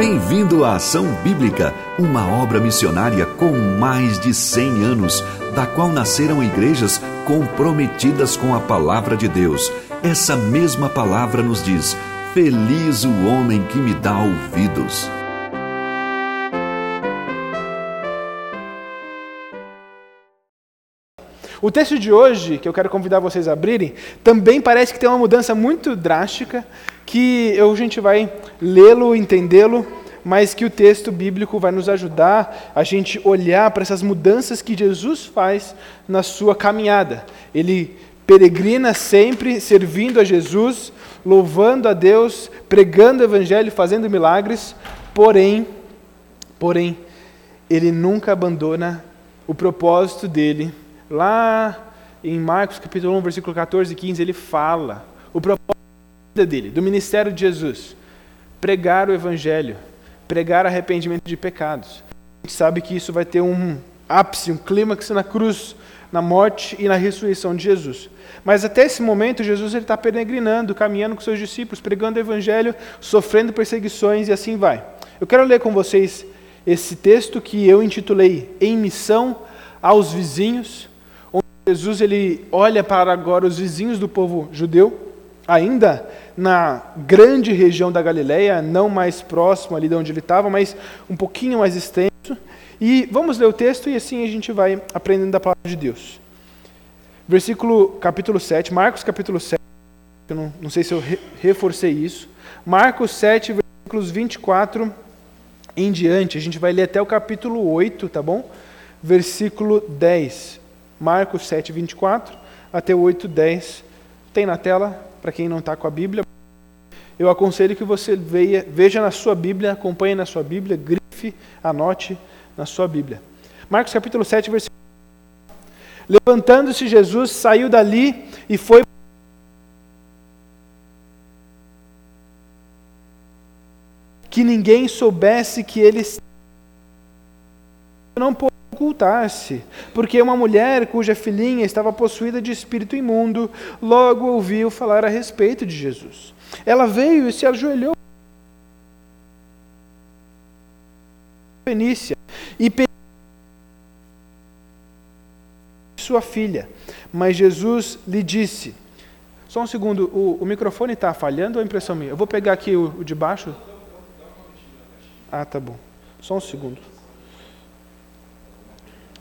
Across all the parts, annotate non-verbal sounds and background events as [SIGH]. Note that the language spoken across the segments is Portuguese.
Bem-vindo à Ação Bíblica, uma obra missionária com mais de 100 anos, da qual nasceram igrejas comprometidas com a palavra de Deus. Essa mesma palavra nos diz: Feliz o homem que me dá ouvidos. O texto de hoje, que eu quero convidar vocês a abrirem, também parece que tem uma mudança muito drástica, que a gente vai lê-lo, entendê-lo, mas que o texto bíblico vai nos ajudar a gente olhar para essas mudanças que Jesus faz na sua caminhada. Ele peregrina sempre servindo a Jesus, louvando a Deus, pregando o evangelho, fazendo milagres, porém, porém, ele nunca abandona o propósito dele Lá em Marcos capítulo 1, versículo 14 e 15, ele fala o propósito dele, do ministério de Jesus: pregar o evangelho, pregar arrependimento de pecados. A gente sabe que isso vai ter um ápice, um clímax na cruz, na morte e na ressurreição de Jesus. Mas até esse momento, Jesus está peregrinando, caminhando com seus discípulos, pregando o evangelho, sofrendo perseguições e assim vai. Eu quero ler com vocês esse texto que eu intitulei Em Missão aos Vizinhos. Jesus ele olha para agora os vizinhos do povo judeu, ainda na grande região da Galileia, não mais próximo ali de onde ele estava, mas um pouquinho mais extenso. E vamos ler o texto e assim a gente vai aprendendo da palavra de Deus. Versículo capítulo 7, Marcos capítulo 7, eu não, não sei se eu re, reforcei isso. Marcos 7, versículos 24 em diante, a gente vai ler até o capítulo 8, tá bom? Versículo 10. Marcos 7, 24 até 8, 10. Tem na tela, para quem não está com a Bíblia. Eu aconselho que você veja, veja na sua Bíblia, acompanhe na sua Bíblia, grife, anote na sua Bíblia. Marcos capítulo 7, versículo Levantando-se Jesus, saiu dali e foi que ninguém soubesse que ele não ocultar-se, porque uma mulher cuja filhinha estava possuída de espírito imundo logo ouviu falar a respeito de Jesus. Ela veio e se ajoelhou Fenícia e pediu sua filha. Mas Jesus lhe disse: Só um segundo, o, o microfone está falhando ou é impressão minha? Eu vou pegar aqui o, o de baixo. Ah, tá bom. Só um segundo.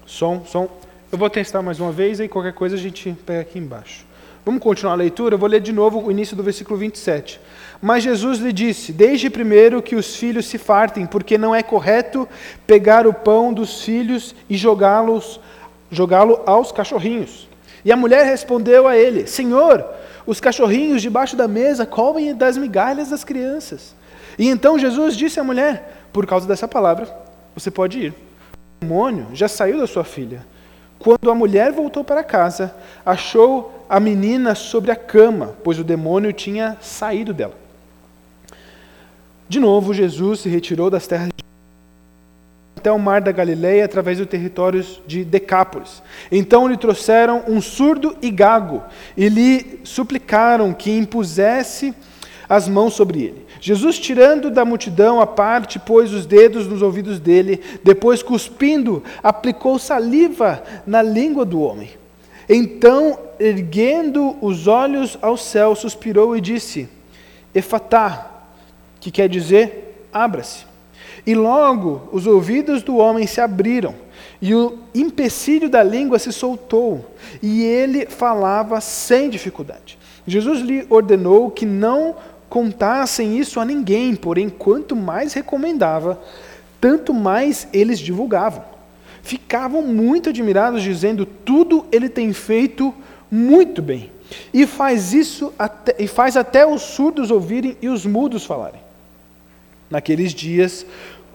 Som, som. Eu vou testar mais uma vez e qualquer coisa a gente pega aqui embaixo. Vamos continuar a leitura? Eu vou ler de novo o início do versículo 27. Mas Jesus lhe disse: Desde primeiro que os filhos se fartem, porque não é correto pegar o pão dos filhos e jogá-los jogá-lo aos cachorrinhos. E a mulher respondeu a ele: Senhor, os cachorrinhos debaixo da mesa comem das migalhas das crianças. E então Jesus disse à mulher: Por causa dessa palavra, você pode ir demônio já saiu da sua filha. Quando a mulher voltou para casa, achou a menina sobre a cama, pois o demônio tinha saído dela. De novo, Jesus se retirou das terras de até o mar da Galileia através dos territórios de Decápolis. Então lhe trouxeram um surdo e gago e lhe suplicaram que impusesse as mãos sobre ele. Jesus, tirando da multidão a parte, pôs os dedos nos ouvidos dele, depois, cuspindo, aplicou saliva na língua do homem. Então, erguendo os olhos ao céu, suspirou e disse: Efatá, que quer dizer, abra-se. E logo os ouvidos do homem se abriram, e o empecilho da língua se soltou, e ele falava sem dificuldade. Jesus lhe ordenou que não contassem isso a ninguém, porém, quanto mais recomendava, tanto mais eles divulgavam. Ficavam muito admirados, dizendo: tudo ele tem feito muito bem. E faz isso até, e faz até os surdos ouvirem e os mudos falarem. Naqueles dias,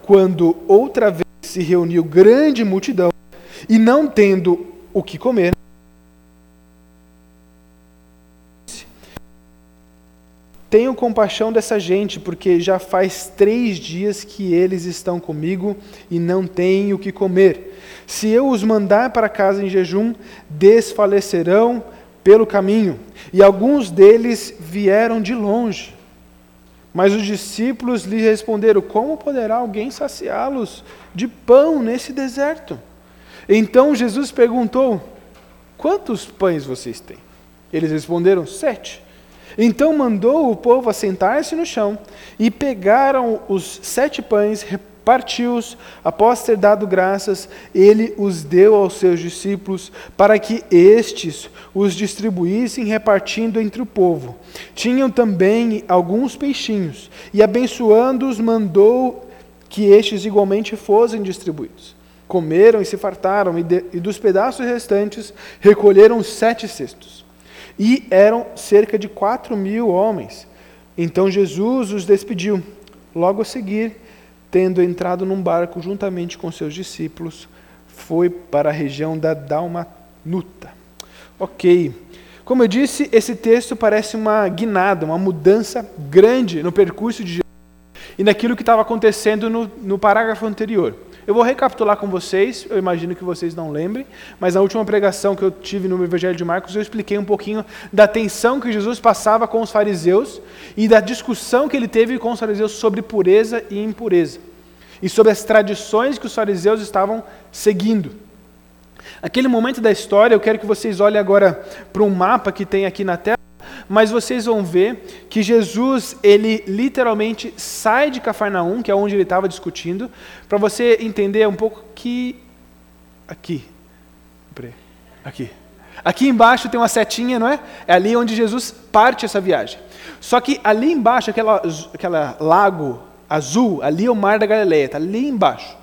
quando outra vez se reuniu grande multidão, e não tendo o que comer, Tenho compaixão dessa gente, porque já faz três dias que eles estão comigo e não têm o que comer. Se eu os mandar para casa em jejum, desfalecerão pelo caminho, e alguns deles vieram de longe. Mas os discípulos lhe responderam: Como poderá alguém saciá-los de pão nesse deserto? Então Jesus perguntou: Quantos pães vocês têm? Eles responderam: Sete. Então mandou o povo assentar-se no chão e pegaram os sete pães, partiu-os, após ter dado graças, ele os deu aos seus discípulos, para que estes os distribuíssem, repartindo entre o povo. Tinham também alguns peixinhos, e abençoando-os, mandou que estes igualmente fossem distribuídos. Comeram e se fartaram, e, de, e dos pedaços restantes recolheram sete cestos. E eram cerca de quatro mil homens. Então Jesus os despediu. Logo a seguir, tendo entrado num barco juntamente com seus discípulos, foi para a região da Dalmanuta. Ok. Como eu disse, esse texto parece uma guinada, uma mudança grande no percurso de Jesus e naquilo que estava acontecendo no, no parágrafo anterior. Eu vou recapitular com vocês, eu imagino que vocês não lembrem, mas na última pregação que eu tive no Evangelho de Marcos, eu expliquei um pouquinho da tensão que Jesus passava com os fariseus e da discussão que ele teve com os fariseus sobre pureza e impureza, e sobre as tradições que os fariseus estavam seguindo. Aquele momento da história, eu quero que vocês olhem agora para um mapa que tem aqui na tela mas vocês vão ver que Jesus, ele literalmente sai de Cafarnaum, que é onde ele estava discutindo, para você entender um pouco que aqui, aqui, aqui embaixo tem uma setinha, não é? É ali onde Jesus parte essa viagem. Só que ali embaixo, aquela, aquela lago azul, ali é o mar da Galileia, está ali embaixo.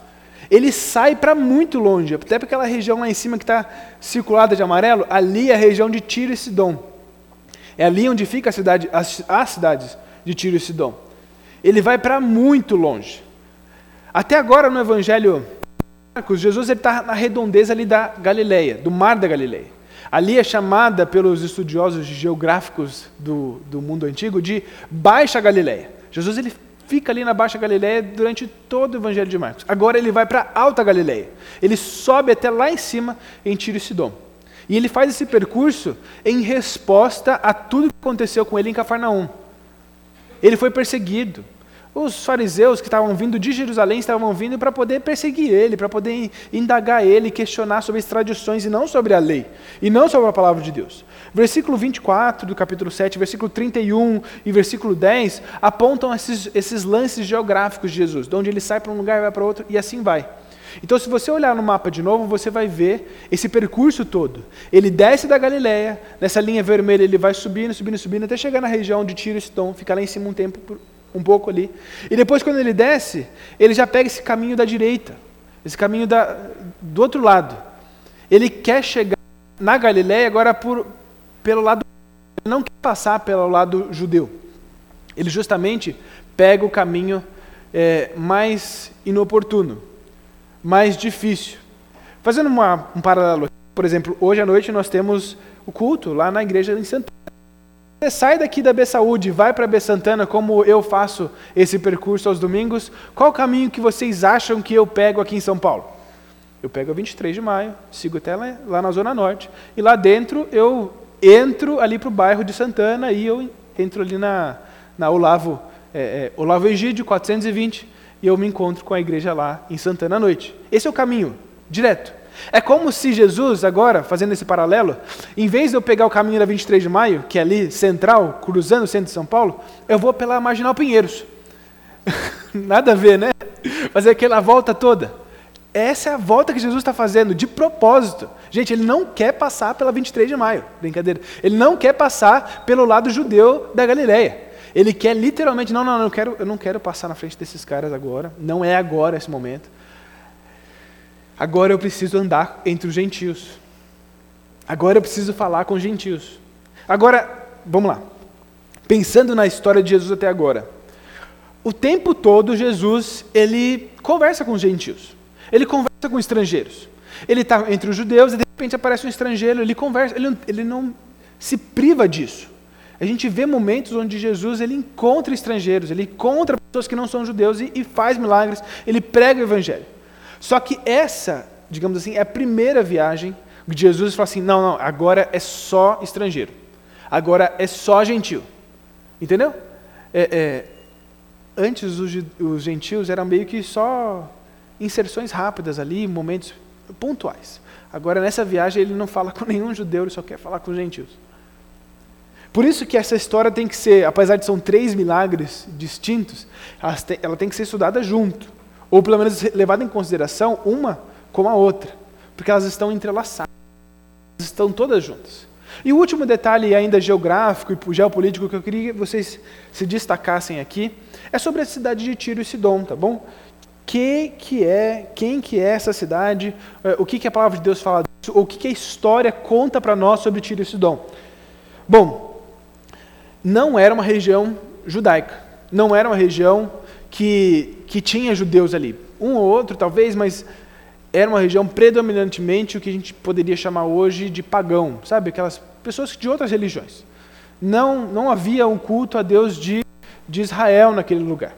Ele sai para muito longe, até para aquela região lá em cima que está circulada de amarelo, ali é a região de Tiro e Sidom. É ali onde fica a cidade, as, as cidades de Tiro e Sidom. Ele vai para muito longe. Até agora no Evangelho Marcos, Jesus está na redondeza ali da Galileia, do mar da Galileia. Ali é chamada pelos estudiosos geográficos do, do mundo antigo de Baixa Galileia. Jesus ele fica ali na Baixa Galileia durante todo o Evangelho de Marcos. Agora ele vai para Alta Galileia. Ele sobe até lá em cima em Tiro e Sidom. E ele faz esse percurso em resposta a tudo que aconteceu com ele em Cafarnaum. Ele foi perseguido. Os fariseus que estavam vindo de Jerusalém estavam vindo para poder perseguir ele, para poder indagar ele, questionar sobre as tradições e não sobre a lei, e não sobre a palavra de Deus. Versículo 24 do capítulo 7, versículo 31 e versículo 10 apontam esses, esses lances geográficos de Jesus, de onde ele sai para um lugar e vai para outro, e assim vai. Então, se você olhar no mapa de novo, você vai ver esse percurso todo. Ele desce da Galileia, nessa linha vermelha ele vai subindo, subindo, subindo, até chegar na região de Tiro e Sidom, fica lá em cima um tempo, um pouco ali. E depois, quando ele desce, ele já pega esse caminho da direita, esse caminho da, do outro lado. Ele quer chegar na Galileia agora por, pelo lado. Ele não quer passar pelo lado judeu. Ele justamente pega o caminho é, mais inoportuno mais difícil. Fazendo uma, um paralelo, por exemplo, hoje à noite nós temos o culto lá na igreja em Santana. Você sai daqui da B Saúde, vai para B Santana, como eu faço esse percurso aos domingos, qual o caminho que vocês acham que eu pego aqui em São Paulo? Eu pego a 23 de maio, sigo até lá, lá na Zona Norte, e lá dentro eu entro ali para o bairro de Santana e eu entro ali na, na Olavo, é, é, Olavo Egídio, 420, e eu me encontro com a igreja lá em Santana à noite. Esse é o caminho, direto. É como se Jesus, agora, fazendo esse paralelo, em vez de eu pegar o caminho da 23 de maio, que é ali central, cruzando o centro de São Paulo, eu vou pela Marginal Pinheiros. [LAUGHS] Nada a ver, né? Fazer aquela volta toda. Essa é a volta que Jesus está fazendo, de propósito. Gente, ele não quer passar pela 23 de maio, brincadeira. Ele não quer passar pelo lado judeu da Galileia. Ele quer literalmente, não, não, não eu, quero, eu não quero passar na frente desses caras agora. Não é agora esse momento. Agora eu preciso andar entre os gentios. Agora eu preciso falar com os gentios. Agora, vamos lá. Pensando na história de Jesus até agora. O tempo todo Jesus, ele conversa com os gentios. Ele conversa com estrangeiros. Ele está entre os judeus e de repente aparece um estrangeiro, ele conversa, ele, ele não se priva disso. A gente vê momentos onde Jesus ele encontra estrangeiros, ele encontra pessoas que não são judeus e, e faz milagres, ele prega o evangelho. Só que essa, digamos assim, é a primeira viagem que Jesus fala assim: não, não, agora é só estrangeiro, agora é só gentil. Entendeu? É, é, antes os, os gentios eram meio que só inserções rápidas ali, momentos pontuais. Agora, nessa viagem, ele não fala com nenhum judeu, ele só quer falar com os gentios. Por isso que essa história tem que ser, apesar de são três milagres distintos, ela tem que ser estudada junto. Ou pelo menos levada em consideração uma com a outra. Porque elas estão entrelaçadas. Estão todas juntas. E o último detalhe ainda geográfico e geopolítico que eu queria que vocês se destacassem aqui é sobre a cidade de Tiro e Sidom, tá bom? Que que é, quem que é essa cidade? É, o que que a palavra de Deus fala disso? O que que a história conta para nós sobre Tiro e Sidom? Bom, não era uma região judaica. Não era uma região que, que tinha judeus ali. Um ou outro, talvez, mas era uma região predominantemente o que a gente poderia chamar hoje de pagão, sabe? Aquelas pessoas de outras religiões. Não, não havia um culto a Deus de, de Israel naquele lugar.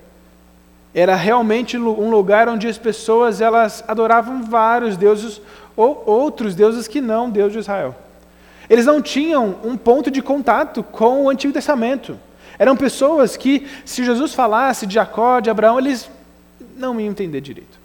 Era realmente um lugar onde as pessoas elas adoravam vários deuses ou outros deuses que não Deus de Israel. Eles não tinham um ponto de contato com o Antigo Testamento. Eram pessoas que, se Jesus falasse de Jacó, de Abraão, eles não iam entender direito.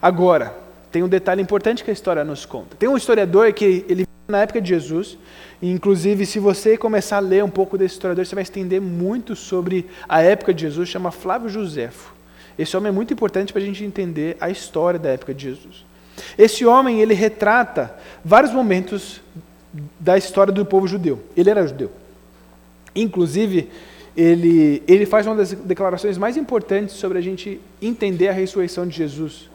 Agora, tem um detalhe importante que a história nos conta. Tem um historiador que ele na época de Jesus, e inclusive se você começar a ler um pouco desse historiador, você vai entender muito sobre a época de Jesus, chama Flávio Josefo. Esse homem é muito importante para a gente entender a história da época de Jesus. Esse homem, ele retrata vários momentos da história do povo judeu. Ele era judeu. Inclusive, ele, ele faz uma das declarações mais importantes sobre a gente entender a ressurreição de Jesus.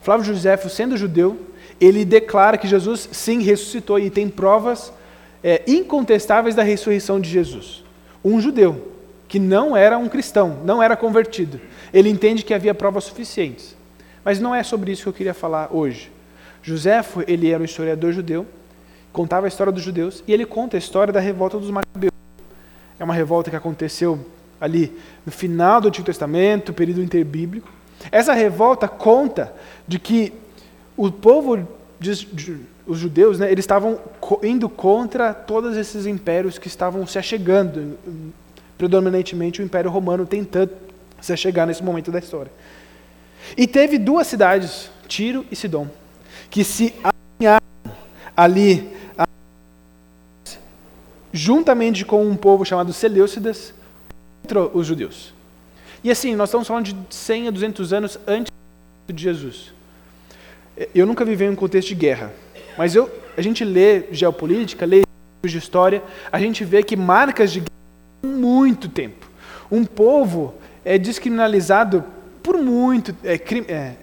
Flávio Josefo, sendo judeu, ele declara que Jesus sim ressuscitou e tem provas é, incontestáveis da ressurreição de Jesus. Um judeu que não era um cristão, não era convertido, ele entende que havia provas suficientes. Mas não é sobre isso que eu queria falar hoje. Joséfo, ele era um historiador judeu, contava a história dos judeus, e ele conta a história da revolta dos macabeus. É uma revolta que aconteceu ali no final do Antigo Testamento, período interbíblico. Essa revolta conta de que o povo, de, os judeus, né, eles estavam indo contra todos esses impérios que estavam se achegando, predominantemente o Império Romano tentando se achegar nesse momento da história. E teve duas cidades, Tiro e Sidom, que se alinharam ali, juntamente com um povo chamado Seleucidas, contra os judeus. E assim, nós estamos falando de 100 a 200 anos antes de Jesus. Eu nunca vivi em um contexto de guerra, mas eu, a gente lê geopolítica, lê de história, a gente vê que marcas de guerra muito tempo. Um povo é descriminalizado por muito. É, é,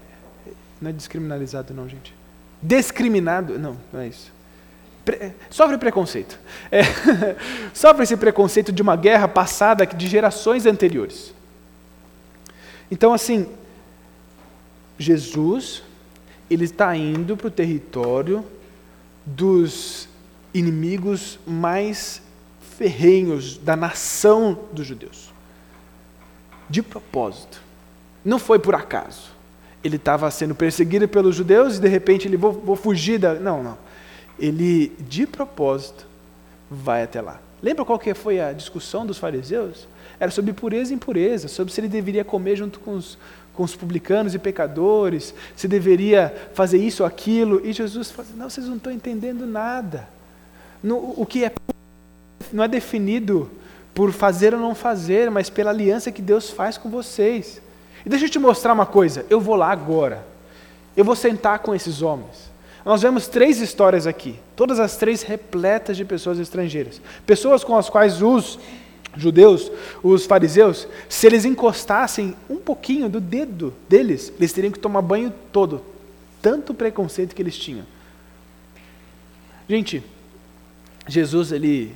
não é descriminalizado, não, gente. Descriminado. Não, não é isso. Pre, é, sofre preconceito. É, [LAUGHS] sofre esse preconceito de uma guerra passada de gerações anteriores. Então, assim, Jesus, ele está indo para o território dos inimigos mais ferrenhos da nação dos judeus. De propósito. Não foi por acaso. Ele estava sendo perseguido pelos judeus e de repente ele vou, vou fugir da. Não, não. Ele, de propósito, vai até lá. Lembra qual que foi a discussão dos fariseus? Era sobre pureza e impureza, sobre se ele deveria comer junto com os, com os publicanos e pecadores, se deveria fazer isso ou aquilo. E Jesus fala: Não, vocês não estão entendendo nada. No, o que é não é definido por fazer ou não fazer, mas pela aliança que Deus faz com vocês. E deixa eu te mostrar uma coisa. Eu vou lá agora. Eu vou sentar com esses homens. Nós vemos três histórias aqui, todas as três repletas de pessoas estrangeiras. Pessoas com as quais os judeus, os fariseus, se eles encostassem um pouquinho do dedo deles, eles teriam que tomar banho todo. Tanto preconceito que eles tinham. Gente, Jesus ele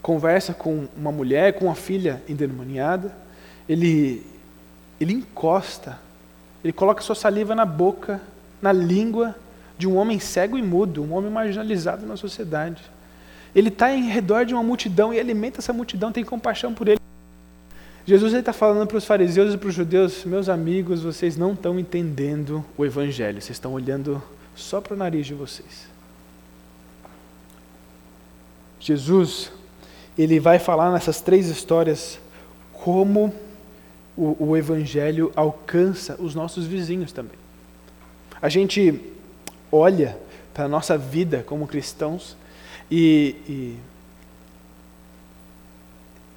conversa com uma mulher, com uma filha endemoniada, ele ele encosta, ele coloca sua saliva na boca, na língua de um homem cego e mudo, um homem marginalizado na sociedade. Ele está em redor de uma multidão e alimenta essa multidão, tem compaixão por ele. Jesus está falando para os fariseus e para os judeus: meus amigos, vocês não estão entendendo o evangelho, vocês estão olhando só para o nariz de vocês. Jesus, ele vai falar nessas três histórias como o, o Evangelho alcança os nossos vizinhos também. A gente olha para a nossa vida como cristãos e, e,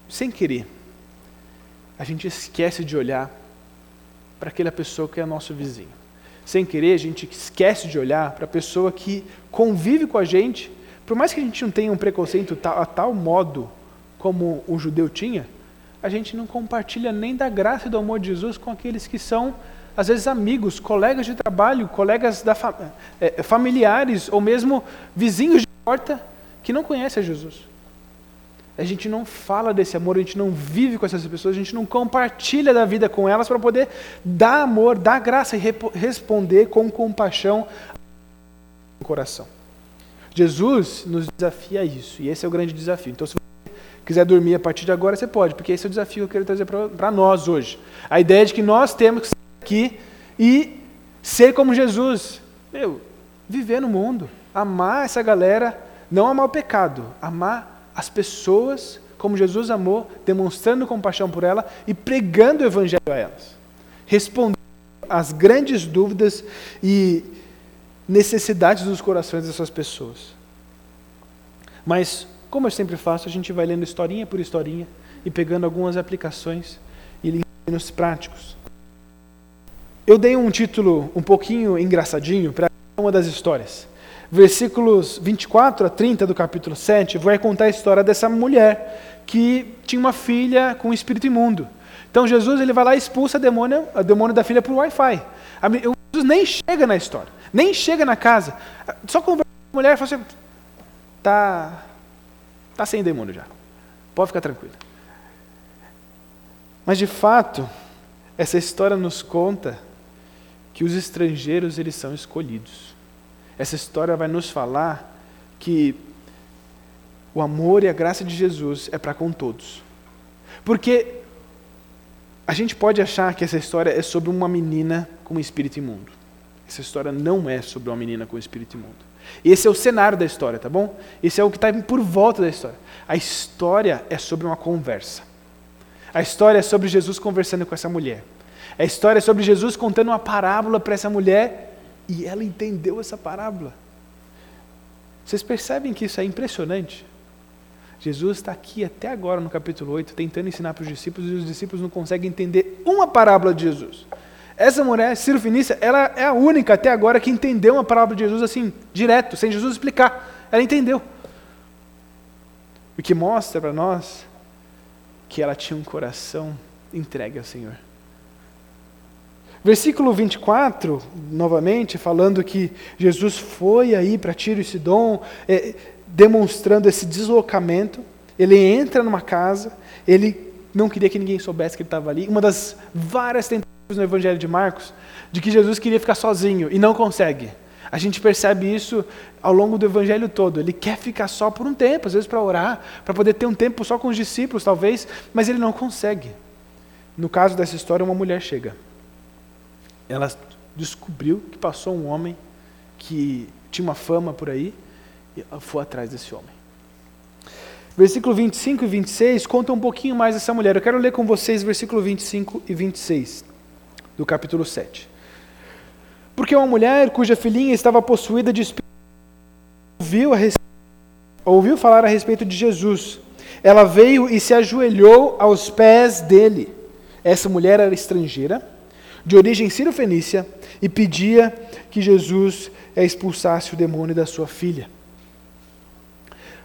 sem querer, a gente esquece de olhar para aquela pessoa que é nosso vizinho. Sem querer, a gente esquece de olhar para a pessoa que convive com a gente, por mais que a gente não tenha um preconceito a tal modo como o judeu tinha, a gente não compartilha nem da graça e do amor de Jesus com aqueles que são, às vezes, amigos, colegas de trabalho, colegas da é, familiares ou mesmo vizinhos de porta que não conhecem a Jesus. A gente não fala desse amor, a gente não vive com essas pessoas, a gente não compartilha da vida com elas para poder dar amor, dar graça e responder com compaixão no coração. Jesus nos desafia a isso, e esse é o grande desafio. Então, se quiser dormir a partir de agora, você pode, porque esse é o desafio que eu quero trazer para nós hoje. A ideia de que nós temos que estar aqui e ser como Jesus. Meu, viver no mundo, amar essa galera, não amar o pecado, amar as pessoas como Jesus amou, demonstrando compaixão por ela e pregando o evangelho a elas. Respondendo às grandes dúvidas e necessidades dos corações dessas pessoas. Mas, como eu sempre faço, a gente vai lendo historinha por historinha e pegando algumas aplicações e ensinos práticos. Eu dei um título um pouquinho engraçadinho para uma das histórias. Versículos 24 a 30 do capítulo 7 vai contar a história dessa mulher que tinha uma filha com um espírito imundo. Então Jesus ele vai lá e expulsa demônio, a demônio da filha por Wi-Fi. Jesus nem chega na história. Nem chega na casa. Só conversa com a mulher e fala assim: tá, tá sem demônio já. Pode ficar tranquilo. Mas de fato, essa história nos conta que os estrangeiros eles são escolhidos. Essa história vai nos falar que o amor e a graça de Jesus é para com todos. Porque a gente pode achar que essa história é sobre uma menina com um espírito imundo. Essa história não é sobre uma menina com espírito imundo. Esse é o cenário da história, tá bom? Esse é o que está por volta da história. A história é sobre uma conversa. A história é sobre Jesus conversando com essa mulher. A história é sobre Jesus contando uma parábola para essa mulher e ela entendeu essa parábola. Vocês percebem que isso é impressionante? Jesus está aqui até agora no capítulo 8 tentando ensinar para os discípulos e os discípulos não conseguem entender uma parábola de Jesus. Essa mulher, Ciro Finícia, ela é a única até agora que entendeu uma palavra de Jesus assim, direto, sem Jesus explicar. Ela entendeu. O que mostra para nós que ela tinha um coração entregue ao Senhor. Versículo 24, novamente, falando que Jesus foi aí para Tiro e Sidom, é, demonstrando esse deslocamento. Ele entra numa casa, ele não queria que ninguém soubesse que ele estava ali. Uma das várias tentativas no Evangelho de Marcos, de que Jesus queria ficar sozinho e não consegue. A gente percebe isso ao longo do Evangelho todo. Ele quer ficar só por um tempo, às vezes para orar, para poder ter um tempo só com os discípulos, talvez, mas ele não consegue. No caso dessa história, uma mulher chega. Ela descobriu que passou um homem que tinha uma fama por aí e foi atrás desse homem. Versículo 25 e 26 conta um pouquinho mais dessa mulher. Eu quero ler com vocês versículo 25 e 26 do capítulo 7. Porque uma mulher cuja filhinha estava possuída de espírito ouviu, ouviu falar a respeito de Jesus. Ela veio e se ajoelhou aos pés dele. Essa mulher era estrangeira, de origem sírio-fenícia, e pedia que Jesus expulsasse o demônio da sua filha.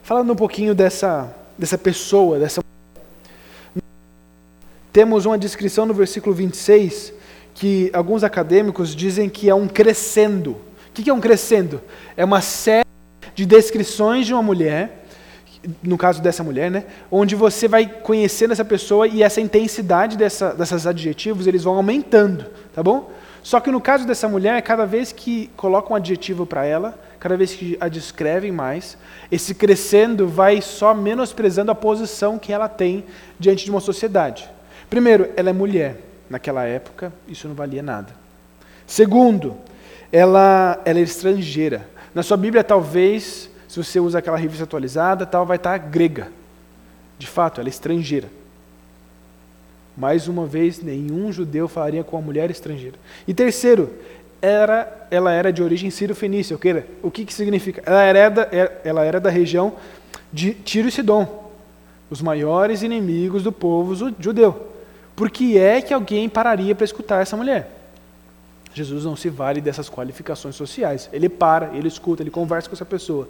Falando um pouquinho dessa, dessa pessoa, dessa temos uma descrição no versículo 26 que alguns acadêmicos dizem que é um crescendo. O que é um crescendo? É uma série de descrições de uma mulher, no caso dessa mulher, né, onde você vai conhecendo essa pessoa e essa intensidade dessa, dessas adjetivos eles vão aumentando, tá bom? Só que no caso dessa mulher, cada vez que colocam um adjetivo para ela, cada vez que a descrevem mais, esse crescendo vai só menosprezando a posição que ela tem diante de uma sociedade. Primeiro, ela é mulher. Naquela época, isso não valia nada. Segundo, ela, ela é estrangeira. Na sua Bíblia, talvez, se você usa aquela revista atualizada, tal, vai estar grega. De fato, ela é estrangeira. Mais uma vez, nenhum judeu falaria com a mulher estrangeira. E terceiro, era, ela era de origem sírio-fenícia. O que, que significa? Ela era, da, ela era da região de Tiro e Sidom, os maiores inimigos do povo judeu. Por que é que alguém pararia para escutar essa mulher? Jesus não se vale dessas qualificações sociais. Ele para, ele escuta, ele conversa com essa pessoa.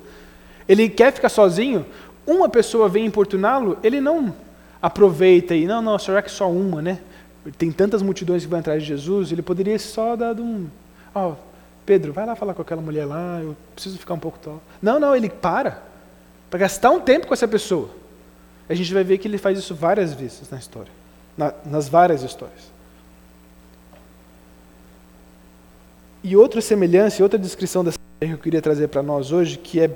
Ele quer ficar sozinho, uma pessoa vem importuná-lo, ele não aproveita e, não, não, será que só uma, né? Tem tantas multidões que vão atrás de Jesus, ele poderia só dar um. Ó, oh, Pedro, vai lá falar com aquela mulher lá, eu preciso ficar um pouco tal. Não, não, ele para, para gastar um tempo com essa pessoa. A gente vai ver que ele faz isso várias vezes na história, na, nas várias histórias. E outra semelhança, outra descrição dessa que eu queria trazer para nós hoje, que é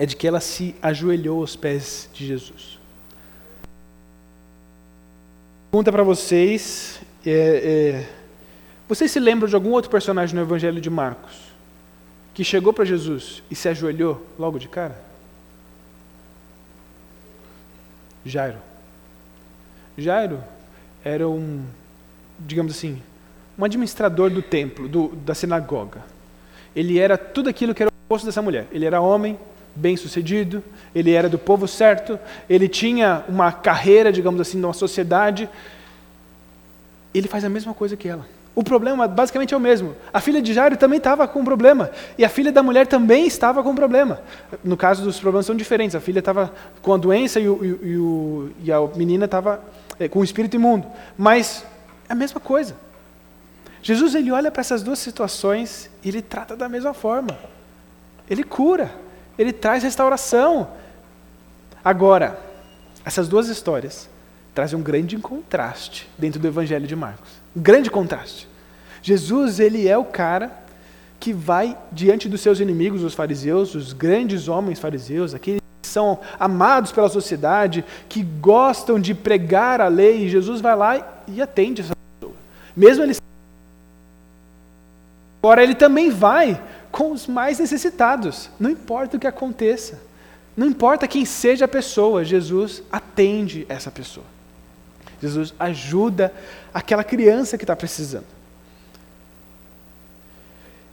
é de que ela se ajoelhou aos pés de Jesus. Pergunta para vocês: é, é, vocês se lembram de algum outro personagem no Evangelho de Marcos que chegou para Jesus e se ajoelhou logo de cara? Jairo. Jairo era um, digamos assim, um administrador do templo, do, da sinagoga. Ele era tudo aquilo que era o oposto dessa mulher. Ele era homem, bem-sucedido, ele era do povo certo, ele tinha uma carreira, digamos assim, numa sociedade. Ele faz a mesma coisa que ela. O problema basicamente é o mesmo. A filha de Jairo também estava com um problema. E a filha da mulher também estava com um problema. No caso, os problemas são diferentes. A filha estava com a doença e, o, e, o, e a menina estava com o espírito imundo. Mas é a mesma coisa. Jesus ele olha para essas duas situações e ele trata da mesma forma. Ele cura ele traz restauração. Agora, essas duas histórias trazem um grande contraste dentro do Evangelho de Marcos. Um grande contraste. Jesus, ele é o cara que vai diante dos seus inimigos, os fariseus, os grandes homens fariseus, aqueles que são amados pela sociedade, que gostam de pregar a lei, e Jesus vai lá e atende essa pessoa. Mesmo ele Agora ele também vai com os mais necessitados. Não importa o que aconteça. Não importa quem seja a pessoa, Jesus atende essa pessoa. Jesus ajuda aquela criança que está precisando.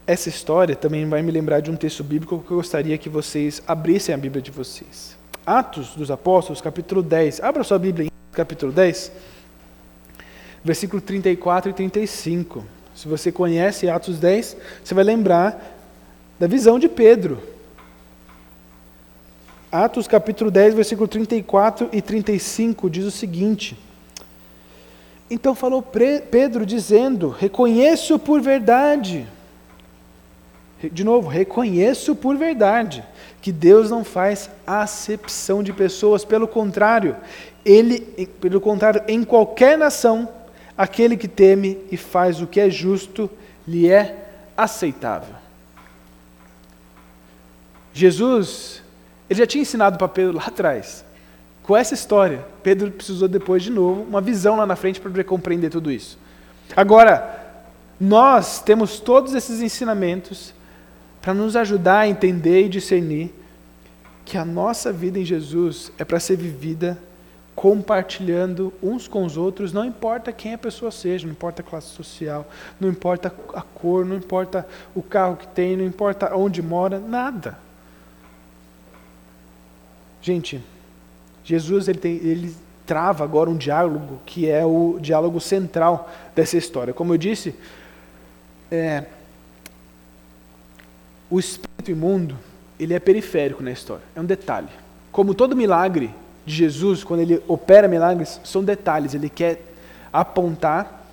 Essa história também vai me lembrar de um texto bíblico que eu gostaria que vocês abrissem a Bíblia de vocês. Atos dos Apóstolos, capítulo 10. Abra sua Bíblia em capítulo 10, versículo 34 e 35. Se você conhece Atos 10, você vai lembrar da visão de Pedro. Atos capítulo 10, versículo 34 e 35 diz o seguinte: Então falou Pedro dizendo: Reconheço por verdade, de novo, reconheço por verdade que Deus não faz acepção de pessoas, pelo contrário, ele, pelo contrário, em qualquer nação, aquele que teme e faz o que é justo lhe é aceitável. Jesus, ele já tinha ensinado para Pedro lá atrás. Com essa história, Pedro precisou depois de novo uma visão lá na frente para poder compreender tudo isso. Agora, nós temos todos esses ensinamentos para nos ajudar a entender e discernir que a nossa vida em Jesus é para ser vivida compartilhando uns com os outros, não importa quem a pessoa seja, não importa a classe social, não importa a cor, não importa o carro que tem, não importa onde mora, nada. Gente, Jesus ele, tem, ele trava agora um diálogo que é o diálogo central dessa história. Como eu disse, é, o espírito imundo ele é periférico na história, é um detalhe. Como todo milagre de Jesus, quando ele opera milagres, são detalhes. Ele quer apontar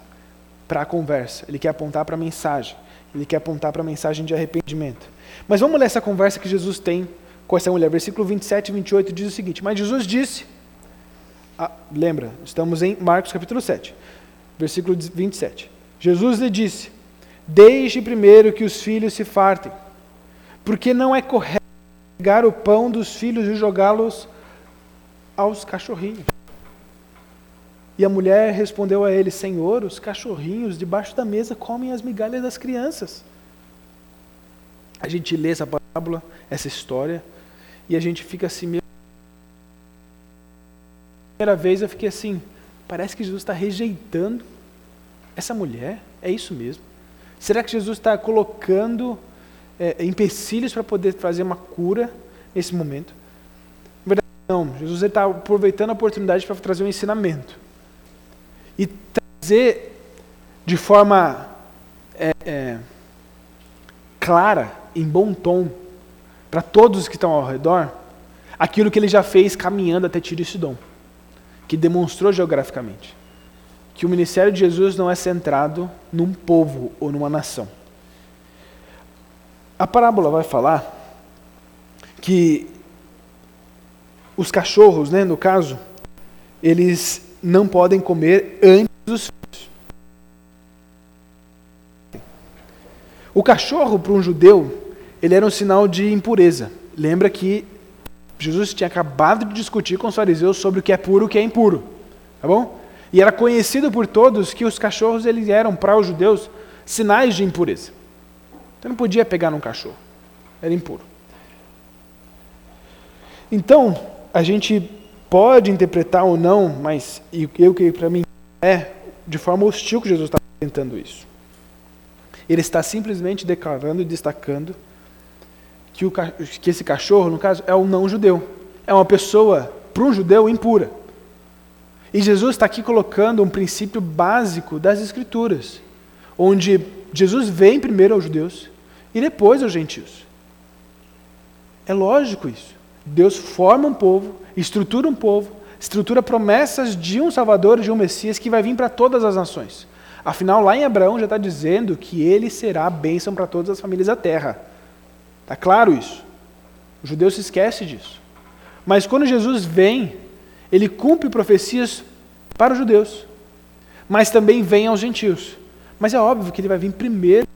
para a conversa, ele quer apontar para a mensagem, ele quer apontar para a mensagem de arrependimento. Mas vamos ler essa conversa que Jesus tem com essa mulher. Versículo 27 e 28 diz o seguinte: Mas Jesus disse, ah, lembra, estamos em Marcos capítulo 7, versículo 27. Jesus lhe disse: Deixe primeiro que os filhos se fartem, porque não é correto pegar o pão dos filhos e jogá-los aos cachorrinhos. E a mulher respondeu a ele: Senhor, os cachorrinhos debaixo da mesa comem as migalhas das crianças. A gente lê essa parábola, essa história, e a gente fica assim, meu. primeira vez eu fiquei assim, parece que Jesus está rejeitando essa mulher, é isso mesmo? Será que Jesus está colocando é, empecilhos para poder fazer uma cura nesse momento? Na verdade, não. Jesus está aproveitando a oportunidade para trazer um ensinamento. E trazer de forma é, é, clara, em bom tom, para todos que estão ao redor, aquilo que ele já fez caminhando até Tiro e Sidom, que demonstrou geograficamente que o ministério de Jesus não é centrado num povo ou numa nação. A parábola vai falar que os cachorros, né, no caso, eles não podem comer antes dos filhos. O cachorro, para um judeu, ele era um sinal de impureza. Lembra que Jesus tinha acabado de discutir com os fariseus sobre o que é puro e o que é impuro. Tá bom? E era conhecido por todos que os cachorros eles eram para os judeus sinais de impureza. Então não podia pegar num cachorro. Era impuro. Então, a gente pode interpretar ou não, mas eu que para mim é de forma hostil que Jesus está tentando isso. Ele está simplesmente declarando e destacando que, o, que esse cachorro, no caso, é um não judeu. É uma pessoa, para um judeu, impura. E Jesus está aqui colocando um princípio básico das Escrituras, onde Jesus vem primeiro aos judeus e depois aos gentios. É lógico isso. Deus forma um povo, estrutura um povo, estrutura promessas de um Salvador, de um Messias que vai vir para todas as nações. Afinal, lá em Abraão já está dizendo que ele será a bênção para todas as famílias da terra. Está claro isso. O judeu se esquece disso. Mas quando Jesus vem, ele cumpre profecias para os judeus, mas também vem aos gentios. Mas é óbvio que ele vai vir primeiro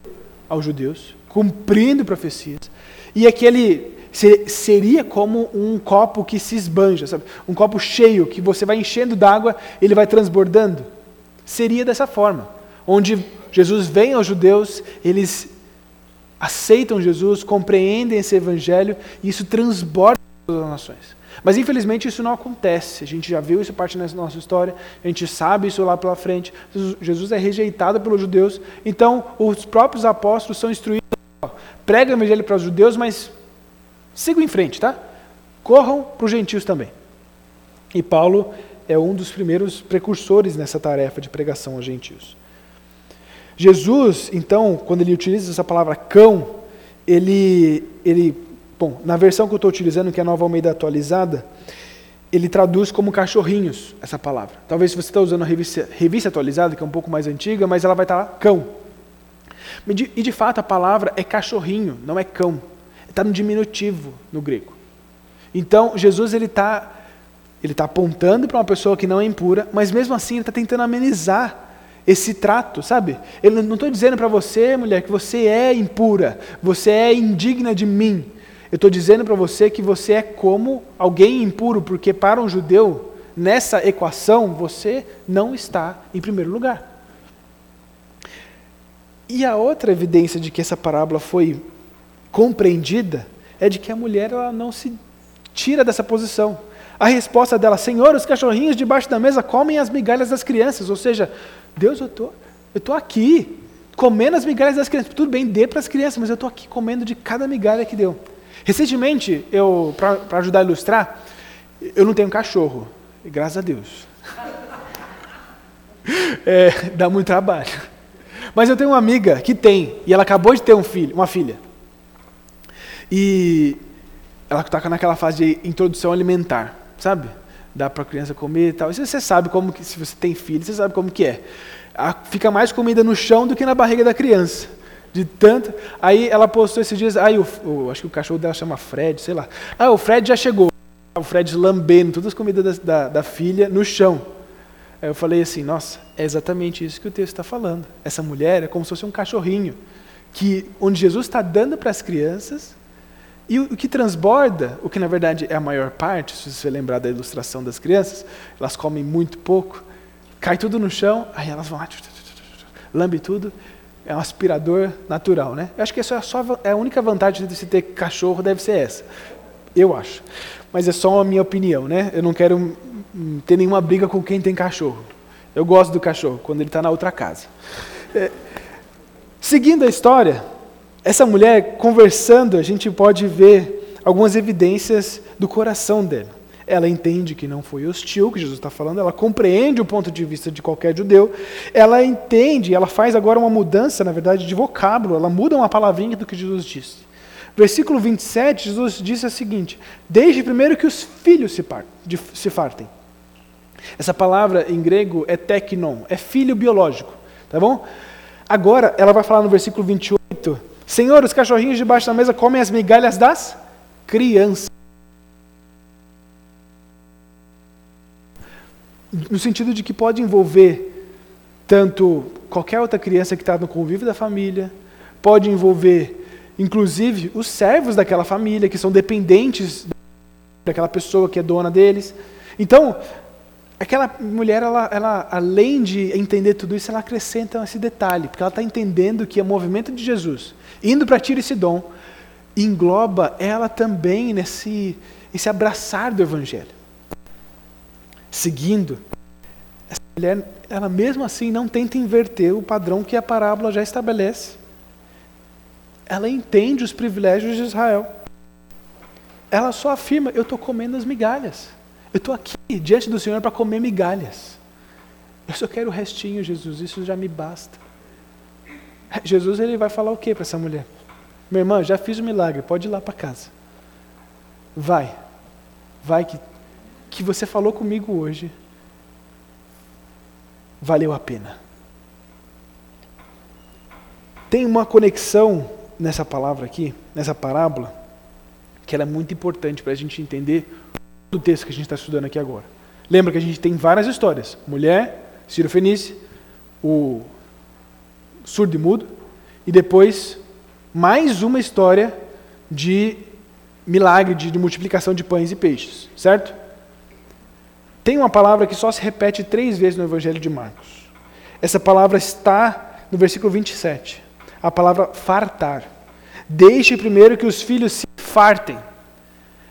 aos judeus, cumprindo profecias. E aquele seria como um copo que se esbanja, sabe? Um copo cheio que você vai enchendo d'água, ele vai transbordando. Seria dessa forma, onde Jesus vem aos judeus, eles aceitam Jesus, compreendem esse evangelho e isso transborda todas as nações. Mas infelizmente isso não acontece. A gente já viu isso parte da nossa história, a gente sabe isso lá pela frente. Jesus é rejeitado pelos judeus, então os próprios apóstolos são instruídos. Prega o evangelho para os judeus, mas sigam em frente, tá? Corram para os gentios também. E Paulo é um dos primeiros precursores nessa tarefa de pregação aos gentios. Jesus, então, quando ele utiliza essa palavra cão, ele, ele Bom, na versão que eu estou utilizando, que é a nova Almeida atualizada, ele traduz como cachorrinhos essa palavra. Talvez se você está usando a revista, revista, atualizada, que é um pouco mais antiga, mas ela vai estar lá, cão. E de, fato a palavra é cachorrinho, não é cão. Está no diminutivo no grego. Então Jesus ele está ele tá apontando para uma pessoa que não é impura, mas mesmo assim ele está tentando amenizar esse trato, sabe? Eu não estou dizendo para você, mulher, que você é impura, você é indigna de mim. Eu estou dizendo para você que você é como alguém impuro, porque para um judeu, nessa equação, você não está em primeiro lugar. E a outra evidência de que essa parábola foi compreendida é de que a mulher ela não se tira dessa posição. A resposta dela, Senhor, os cachorrinhos debaixo da mesa comem as migalhas das crianças. Ou seja, Deus, eu tô, estou aqui comendo as migalhas das crianças. Tudo bem, dê para as crianças, mas eu estou aqui comendo de cada migalha que deu. Recentemente, eu para ajudar a ilustrar, eu não tenho cachorro, graças a Deus. [LAUGHS] É, dá muito trabalho. Mas eu tenho uma amiga que tem, e ela acabou de ter um filho, uma filha. E ela está naquela fase de introdução alimentar, sabe? Dá para a criança comer e tal. E você sabe como que, se você tem filho, você sabe como que é. Fica mais comida no chão do que na barriga da criança. De tanto. Aí ela postou esses dias. Aí o, o, acho que o cachorro dela chama Fred, sei lá. Ah, o Fred já chegou. O Fred lambendo todas as comidas da, da, da filha no chão. Aí eu falei assim: nossa, é exatamente isso que o texto está falando. Essa mulher é como se fosse um cachorrinho. que Onde Jesus está dando para as crianças. E o, o que transborda, o que na verdade é a maior parte, se você lembrar da ilustração das crianças, elas comem muito pouco, cai tudo no chão, aí elas vão lá, lambe tudo, é um aspirador natural, né? Eu acho que essa é, só, é a única vantagem de se ter cachorro deve ser essa. Eu acho. Mas é só a minha opinião, né? Eu não quero ter nenhuma briga com quem tem cachorro. Eu gosto do cachorro, quando ele está na outra casa. É, seguindo a história, essa mulher conversando, a gente pode ver algumas evidências do coração dela. Ela entende que não foi hostil, que Jesus está falando, ela compreende o ponto de vista de qualquer judeu, ela entende, ela faz agora uma mudança, na verdade, de vocábulo, ela muda uma palavrinha do que Jesus disse. Versículo 27, Jesus disse o seguinte: Desde primeiro que os filhos se, se fartem. Essa palavra em grego é teknon, é filho biológico, tá bom? Agora, ela vai falar no versículo 28, Senhor, os cachorrinhos debaixo da mesa comem as migalhas das crianças. No sentido de que pode envolver tanto qualquer outra criança que está no convívio da família, pode envolver inclusive os servos daquela família, que são dependentes daquela pessoa que é dona deles. Então, aquela mulher, ela, ela, além de entender tudo isso, ela acrescenta esse detalhe, porque ela está entendendo que o movimento de Jesus, indo para Tiro e Sidom, engloba ela também nesse esse abraçar do Evangelho. Seguindo, essa mulher, ela mesmo assim não tenta inverter o padrão que a parábola já estabelece. Ela entende os privilégios de Israel. Ela só afirma: eu estou comendo as migalhas. Eu estou aqui diante do Senhor para comer migalhas. Eu só quero o restinho, Jesus, isso já me basta. Jesus ele vai falar o que para essa mulher? Minha irmã, já fiz o milagre, pode ir lá para casa. Vai, vai que, que você falou comigo hoje. Valeu a pena. Tem uma conexão nessa palavra aqui, nessa parábola, que ela é muito importante para a gente entender o texto que a gente está estudando aqui agora. Lembra que a gente tem várias histórias: mulher, Ciro Fenice, o surdo e mudo, e depois mais uma história de milagre, de, de multiplicação de pães e peixes, certo? Tem uma palavra que só se repete três vezes no Evangelho de Marcos. Essa palavra está no versículo 27 a palavra fartar. Deixe primeiro que os filhos se fartem.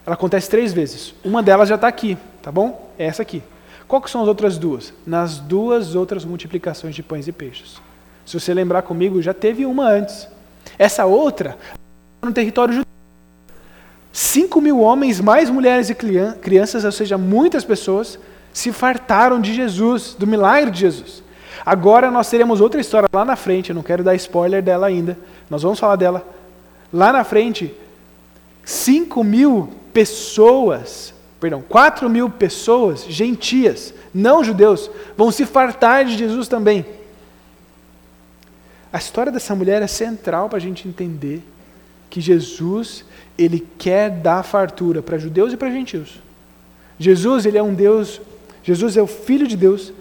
Ela acontece três vezes. Uma delas já está aqui, tá bom? É essa aqui. Qual que são as outras duas? Nas duas outras multiplicações de pães e peixes. Se você lembrar comigo, já teve uma antes. Essa outra, no território judeu. Cinco mil homens, mais mulheres e crianças, ou seja, muitas pessoas, se fartaram de Jesus, do milagre de Jesus. Agora nós teremos outra história lá na frente, eu não quero dar spoiler dela ainda, nós vamos falar dela. Lá na frente, 5 mil pessoas, perdão, 4 mil pessoas, gentias, não judeus, vão se fartar de Jesus também. A história dessa mulher é central para a gente entender que Jesus, ele quer dar fartura para judeus e para gentios. Jesus, ele é um Deus, Jesus é o Filho de Deus,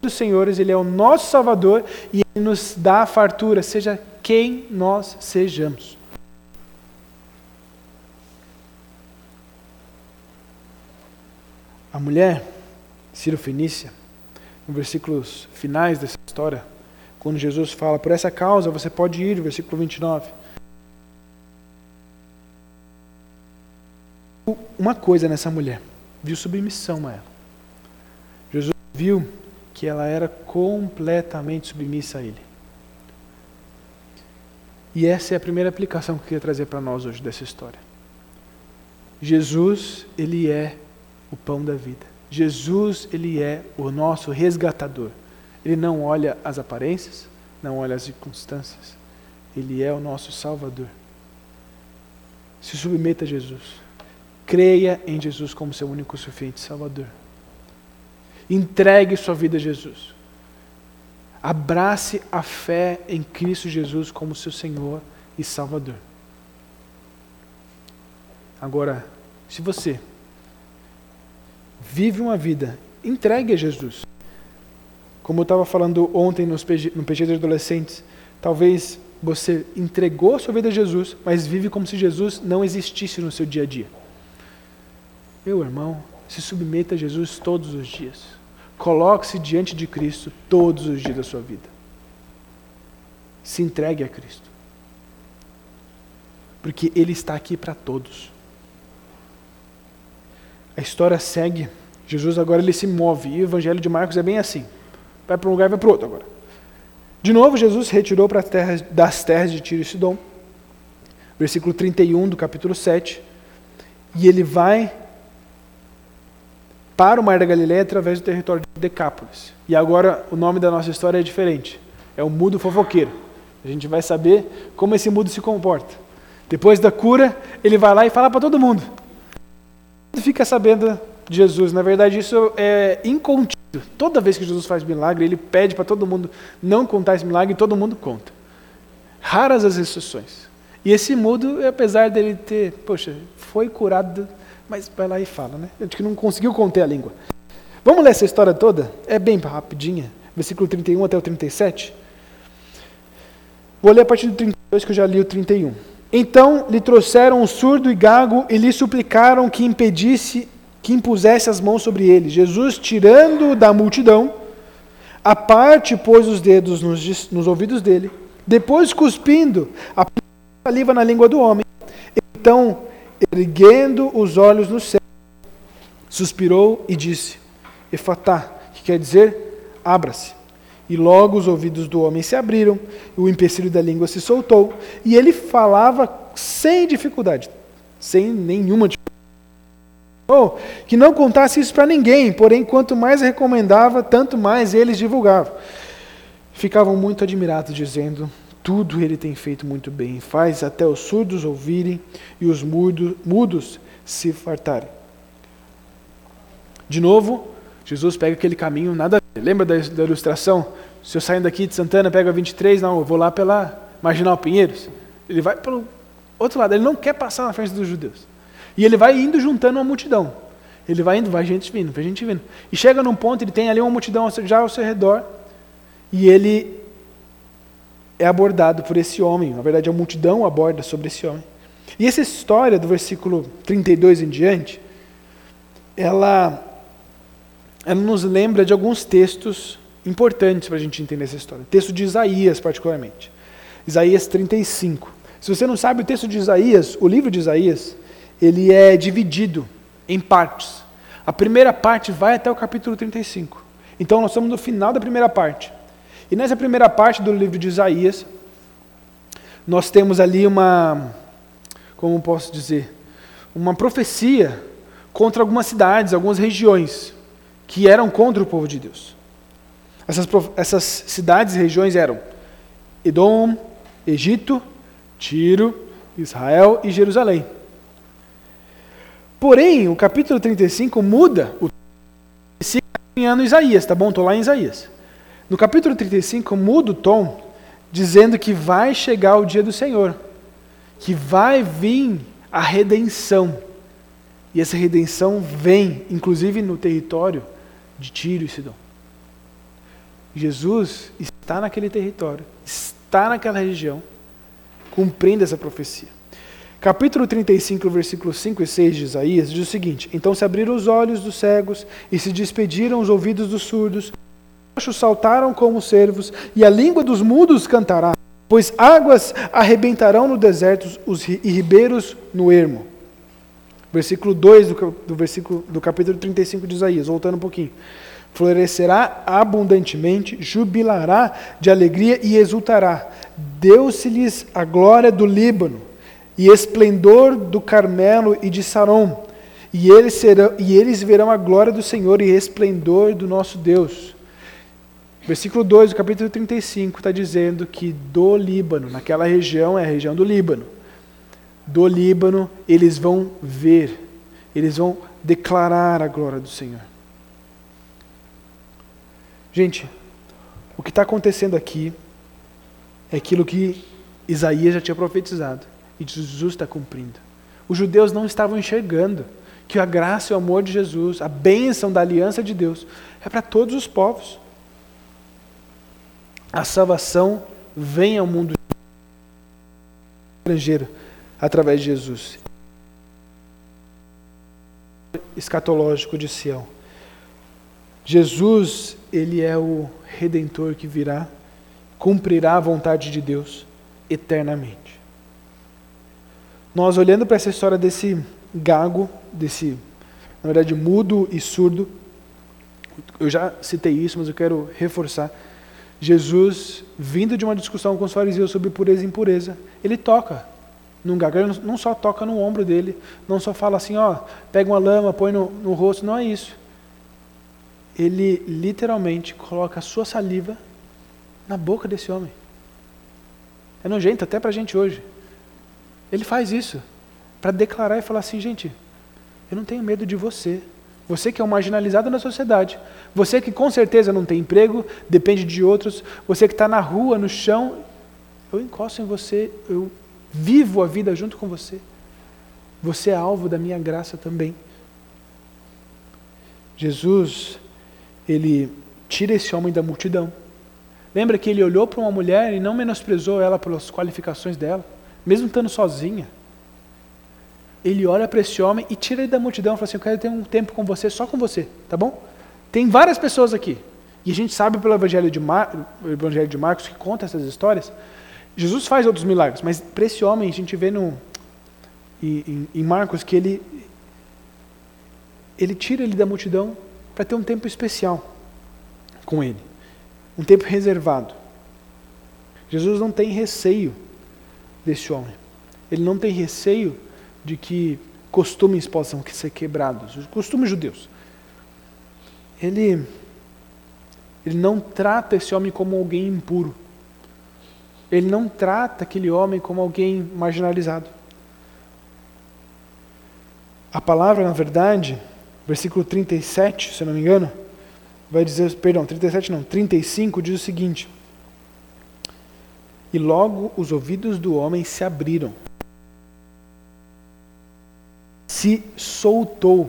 dos senhores, Ele é o nosso Salvador e Ele nos dá fartura, seja quem nós sejamos. A mulher, Ciro Fenícia, nos versículos finais dessa história, quando Jesus fala, por essa causa você pode ir, versículo 29. Uma coisa nessa mulher, viu submissão a ela. Jesus viu que ela era completamente submissa a Ele. E essa é a primeira aplicação que eu queria trazer para nós hoje dessa história. Jesus, Ele é o pão da vida. Jesus, Ele é o nosso resgatador. Ele não olha as aparências, não olha as circunstâncias. Ele é o nosso Salvador. Se submeta a Jesus. Creia em Jesus como seu único suficiente Salvador. Entregue sua vida a Jesus. Abrace a fé em Cristo Jesus como seu Senhor e Salvador. Agora, se você vive uma vida entregue a Jesus, como eu estava falando ontem nos no PG de adolescentes, talvez você entregou a sua vida a Jesus, mas vive como se Jesus não existisse no seu dia a dia. Meu irmão, se submeta a Jesus todos os dias. Coloque-se diante de Cristo todos os dias da sua vida. Se entregue a Cristo. Porque Ele está aqui para todos. A história segue. Jesus agora ele se move, e o evangelho de Marcos é bem assim. Vai para um lugar vai para outro agora. De novo, Jesus se retirou para terras, das terras de Tiro e Sidom. Versículo 31 do capítulo 7. E ele vai para o Mar da Galileia através do território de Decápolis. E agora o nome da nossa história é diferente. É o mudo fofoqueiro. A gente vai saber como esse mudo se comporta. Depois da cura, ele vai lá e fala para todo mundo. Fica sabendo de Jesus. Na verdade, isso é incontínuo. Toda vez que Jesus faz milagre, ele pede para todo mundo não contar esse milagre e todo mundo conta. Raras as exceções. E esse mudo, apesar dele ter, poxa, foi curado, mas vai lá e fala, né? Acho que não conseguiu conter a língua. Vamos ler essa história toda? É bem rapidinha, versículo 31 até o 37. Vou ler a partir do 32, que eu já li o 31. Então lhe trouxeram um surdo e gago e lhe suplicaram que impedisse, que impusesse as mãos sobre ele. Jesus, tirando da multidão, a parte pôs os dedos nos, nos ouvidos dele, depois cuspindo a saliva na língua do homem. Então, erguendo os olhos no céu, suspirou e disse: Efatá, que quer dizer abra-se. E logo os ouvidos do homem se abriram, o empecilho da língua se soltou, e ele falava sem dificuldade, sem nenhuma dificuldade. Oh, que não contasse isso para ninguém, porém, quanto mais recomendava, tanto mais eles divulgavam. Ficavam muito admirados, dizendo: Tudo ele tem feito muito bem, faz até os surdos ouvirem e os mudos se fartarem. De novo, Jesus pega aquele caminho, nada a ver. Lembra da, da ilustração? Se eu sair daqui de Santana, pego a 23, não, eu vou lá pela Marginal Pinheiros. Ele vai pelo outro lado, ele não quer passar na frente dos judeus. E ele vai indo juntando uma multidão. Ele vai indo, vai gente vindo, vai gente vindo. E chega num ponto, ele tem ali uma multidão já ao seu redor, e ele é abordado por esse homem. Na verdade, a multidão aborda sobre esse homem. E essa história, do versículo 32 em diante, ela ela nos lembra de alguns textos importantes para a gente entender essa história. texto de Isaías, particularmente. Isaías 35. Se você não sabe o texto de Isaías, o livro de Isaías, ele é dividido em partes. A primeira parte vai até o capítulo 35. Então nós estamos no final da primeira parte. E nessa primeira parte do livro de Isaías, nós temos ali uma, como posso dizer, uma profecia contra algumas cidades, algumas regiões que eram contra o povo de Deus. Essas, essas cidades e regiões eram Edom, Egito, Tiro, Israel e Jerusalém. Porém, o capítulo 35 muda o caminhando Isaías, tá bom? Estou lá em Isaías. No capítulo 35 muda o tom, dizendo que vai chegar o dia do Senhor, que vai vir a redenção. E essa redenção vem, inclusive no território de Tiro e Sidom. Jesus está naquele território, está naquela região, cumprindo essa profecia. Capítulo 35, versículos 5 e 6 de Isaías diz o seguinte: Então se abriram os olhos dos cegos e se despediram os ouvidos dos surdos, os saltaram como cervos e a língua dos mudos cantará, pois águas arrebentarão no deserto e ribeiros no ermo. Versículo 2 do, do, versículo, do capítulo 35 de Isaías, voltando um pouquinho. Florescerá abundantemente, jubilará de alegria e exultará. Deu-se-lhes a glória do Líbano e esplendor do Carmelo e de Saron. E eles, serão, e eles verão a glória do Senhor e esplendor do nosso Deus. Versículo 2 do capítulo 35 está dizendo que do Líbano, naquela região é a região do Líbano do Líbano, eles vão ver, eles vão declarar a glória do Senhor. Gente, o que está acontecendo aqui é aquilo que Isaías já tinha profetizado e Jesus está cumprindo. Os judeus não estavam enxergando que a graça e o amor de Jesus, a bênção da aliança de Deus, é para todos os povos. A salvação vem ao mundo estrangeiro através de Jesus. Escatológico de Sião. Jesus, ele é o redentor que virá, cumprirá a vontade de Deus eternamente. Nós olhando para essa história desse gago, desse na verdade, mudo e surdo. Eu já citei isso, mas eu quero reforçar. Jesus, vindo de uma discussão com os fariseus sobre pureza e impureza, ele toca num gago, ele não só toca no ombro dele, não só fala assim, ó, pega uma lama, põe no, no rosto, não é isso. Ele literalmente coloca a sua saliva na boca desse homem. É nojento até para a gente hoje. Ele faz isso para declarar e falar assim, gente, eu não tenho medo de você. Você que é um marginalizado na sociedade. Você que com certeza não tem emprego, depende de outros. Você que está na rua, no chão. Eu encosto em você, eu vivo a vida junto com você. Você é alvo da minha graça também. Jesus, ele tira esse homem da multidão. Lembra que ele olhou para uma mulher e não menosprezou ela pelas qualificações dela, mesmo estando sozinha ele olha para esse homem e tira ele da multidão e fala assim: Eu quero ter um tempo com você, só com você, tá bom? Tem várias pessoas aqui. E a gente sabe pelo Evangelho de, Mar... Evangelho de Marcos, que conta essas histórias, Jesus faz outros milagres, mas para esse homem, a gente vê no, em, em Marcos que ele, ele tira ele da multidão para ter um tempo especial com ele, um tempo reservado. Jesus não tem receio desse homem, ele não tem receio de que costumes possam ser quebrados, os costumes judeus. Ele, ele não trata esse homem como alguém impuro. Ele não trata aquele homem como alguém marginalizado. A palavra, na verdade, versículo 37, se eu não me engano, vai dizer, perdão, 37 não, 35 diz o seguinte: E logo os ouvidos do homem se abriram se soltou.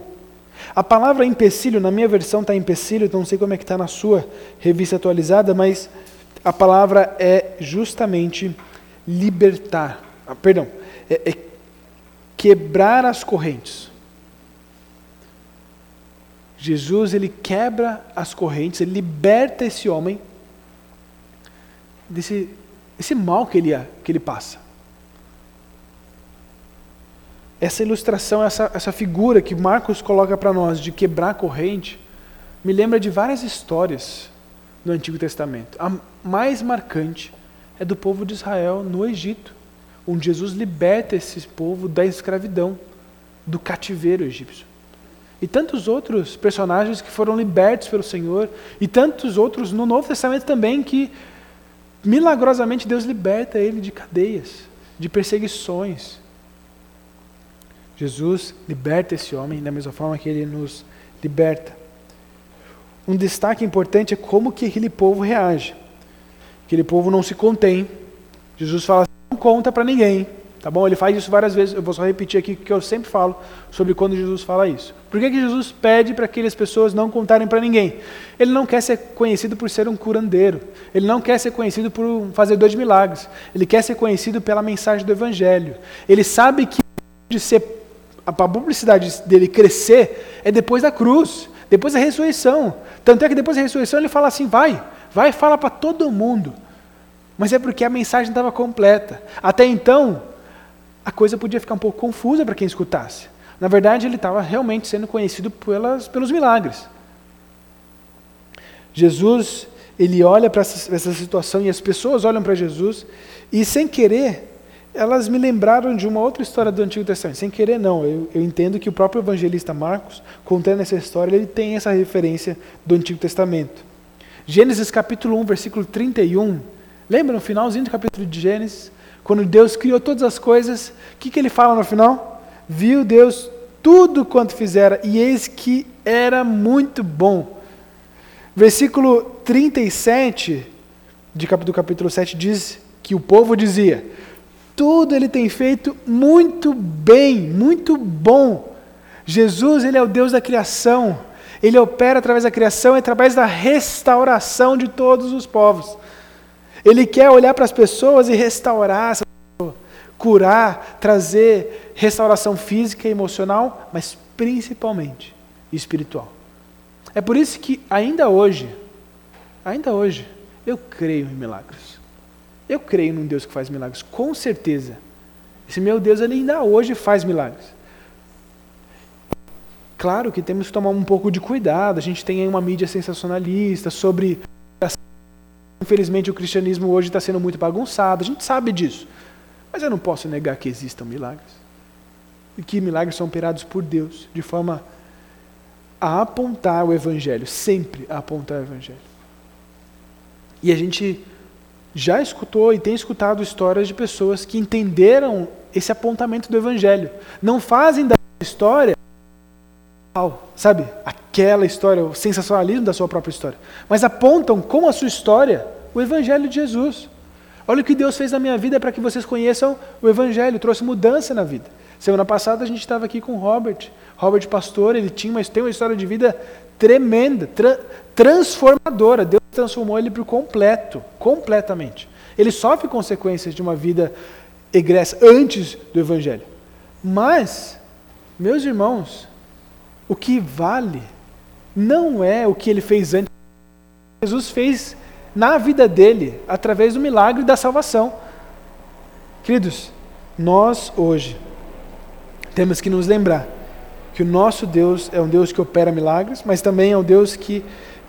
A palavra empecilho, na minha versão está empecilho, então não sei como é que está na sua revista atualizada, mas a palavra é justamente libertar. Ah, perdão, é, é quebrar as correntes. Jesus ele quebra as correntes, ele liberta esse homem desse esse mal que ele, que ele passa essa ilustração, essa, essa figura que Marcos coloca para nós de quebrar a corrente, me lembra de várias histórias do Antigo Testamento. A mais marcante é do povo de Israel no Egito, onde Jesus liberta esse povo da escravidão, do cativeiro egípcio. E tantos outros personagens que foram libertos pelo Senhor, e tantos outros no Novo Testamento também que milagrosamente Deus liberta ele de cadeias, de perseguições, Jesus liberta esse homem da mesma forma que ele nos liberta. Um destaque importante é como que aquele povo reage. Aquele povo não se contém. Jesus fala, não conta para ninguém. Tá bom? Ele faz isso várias vezes. Eu vou só repetir aqui o que eu sempre falo sobre quando Jesus fala isso. Por que, que Jesus pede para aquelas pessoas não contarem para ninguém? Ele não quer ser conhecido por ser um curandeiro. Ele não quer ser conhecido por fazer dois milagres. Ele quer ser conhecido pela mensagem do Evangelho. Ele sabe que de ser a publicidade dele crescer é depois da cruz, depois da ressurreição. Tanto é que depois da ressurreição ele fala assim: vai, vai fala para todo mundo. Mas é porque a mensagem estava completa. Até então, a coisa podia ficar um pouco confusa para quem escutasse. Na verdade, ele estava realmente sendo conhecido pelas, pelos milagres. Jesus, ele olha para essa, essa situação e as pessoas olham para Jesus e, sem querer, elas me lembraram de uma outra história do Antigo Testamento. Sem querer, não. Eu, eu, entendo que o próprio evangelista Marcos, contando essa história, ele tem essa referência do Antigo Testamento. Gênesis capítulo 1, versículo 31. Lembra no finalzinho do capítulo de Gênesis? Quando Deus criou todas as coisas, o que, que ele fala no final? Viu Deus tudo quanto fizera, e eis que era muito bom. Versículo 37 de, do capítulo 7 diz que o povo dizia: tudo ele tem feito muito bem, muito bom. Jesus, ele é o Deus da criação. Ele opera através da criação e através da restauração de todos os povos. Ele quer olhar para as pessoas e restaurar, curar, trazer restauração física e emocional, mas principalmente espiritual. É por isso que ainda hoje, ainda hoje, eu creio em milagres. Eu creio num Deus que faz milagres, com certeza. Esse meu Deus, ele ainda hoje faz milagres. claro que temos que tomar um pouco de cuidado. A gente tem aí uma mídia sensacionalista sobre. Infelizmente, o cristianismo hoje está sendo muito bagunçado. A gente sabe disso. Mas eu não posso negar que existam milagres. E que milagres são operados por Deus, de forma a apontar o Evangelho, sempre a apontar o Evangelho. E a gente já escutou e tem escutado histórias de pessoas que entenderam esse apontamento do Evangelho. Não fazem da história, sabe, aquela história, o sensacionalismo da sua própria história, mas apontam com a sua história o Evangelho de Jesus. Olha o que Deus fez na minha vida para que vocês conheçam o Evangelho, trouxe mudança na vida. Semana passada a gente estava aqui com o Robert, Robert Pastor, ele tinha uma, tem uma história de vida tremenda, tra, transformadora. Deus transformou ele por completo, completamente. Ele sofre consequências de uma vida egressa antes do Evangelho. Mas, meus irmãos, o que vale não é o que ele fez antes. Jesus fez na vida dele, através do milagre da salvação. Queridos, nós hoje temos que nos lembrar que o nosso Deus é um Deus que opera milagres, mas também é um Deus que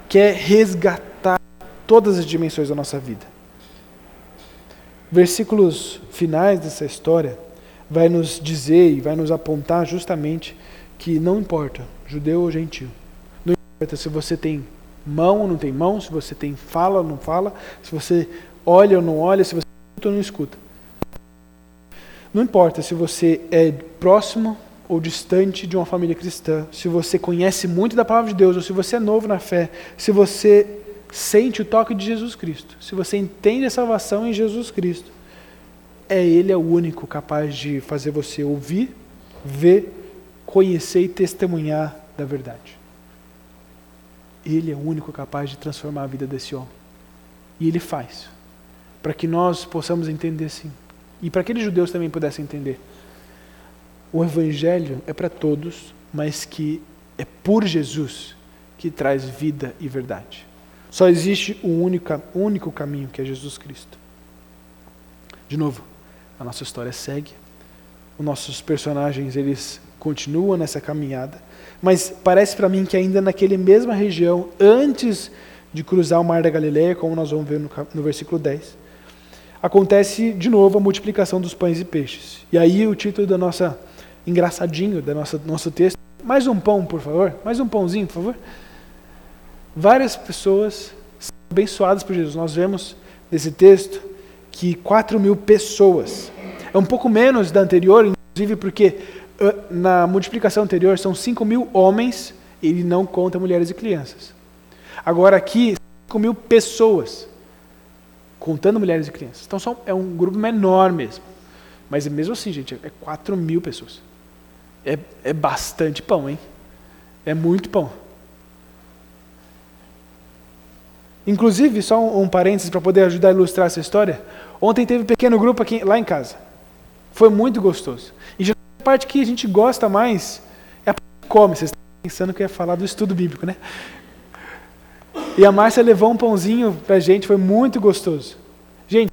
quer resgatar todas as dimensões da nossa vida. Versículos finais dessa história vai nos dizer e vai nos apontar justamente que não importa, judeu ou gentil. Não importa se você tem mão ou não tem mão, se você tem fala ou não fala, se você olha ou não olha, se você escuta ou não escuta. Não importa se você é próximo ou distante de uma família cristã, se você conhece muito da palavra de Deus, ou se você é novo na fé, se você sente o toque de Jesus Cristo, se você entende a salvação em Jesus Cristo, é Ele é o único capaz de fazer você ouvir, ver, conhecer e testemunhar da verdade. Ele é o único capaz de transformar a vida desse homem. E Ele faz. Para que nós possamos entender sim. E para que aqueles judeus também pudessem entender. O Evangelho é para todos, mas que é por Jesus que traz vida e verdade. Só existe um único, único caminho, que é Jesus Cristo. De novo, a nossa história segue. Os nossos personagens, eles continuam nessa caminhada. Mas parece para mim que ainda naquele mesma região, antes de cruzar o Mar da Galileia, como nós vamos ver no, no versículo 10, acontece de novo a multiplicação dos pães e peixes. E aí o título da nossa engraçadinho da nossa nosso texto, mais um pão, por favor, mais um pãozinho, por favor. Várias pessoas são abençoadas por Jesus. Nós vemos nesse texto que 4 mil pessoas. É um pouco menos da anterior, inclusive porque na multiplicação anterior são 5 mil homens, ele não conta mulheres e crianças. Agora aqui, 5 mil pessoas, contando mulheres e crianças. Então são, é um grupo menor mesmo. Mas mesmo assim, gente, é 4 mil pessoas. É, é bastante pão, hein? É muito pão. Inclusive, só um, um parênteses para poder ajudar a ilustrar essa história. Ontem teve um pequeno grupo aqui, lá em casa. Foi muito gostoso. E a parte que a gente gosta mais é a parte que come. Vocês estão pensando que eu ia falar do estudo bíblico, né? E a Márcia levou um pãozinho para a gente, foi muito gostoso. Gente,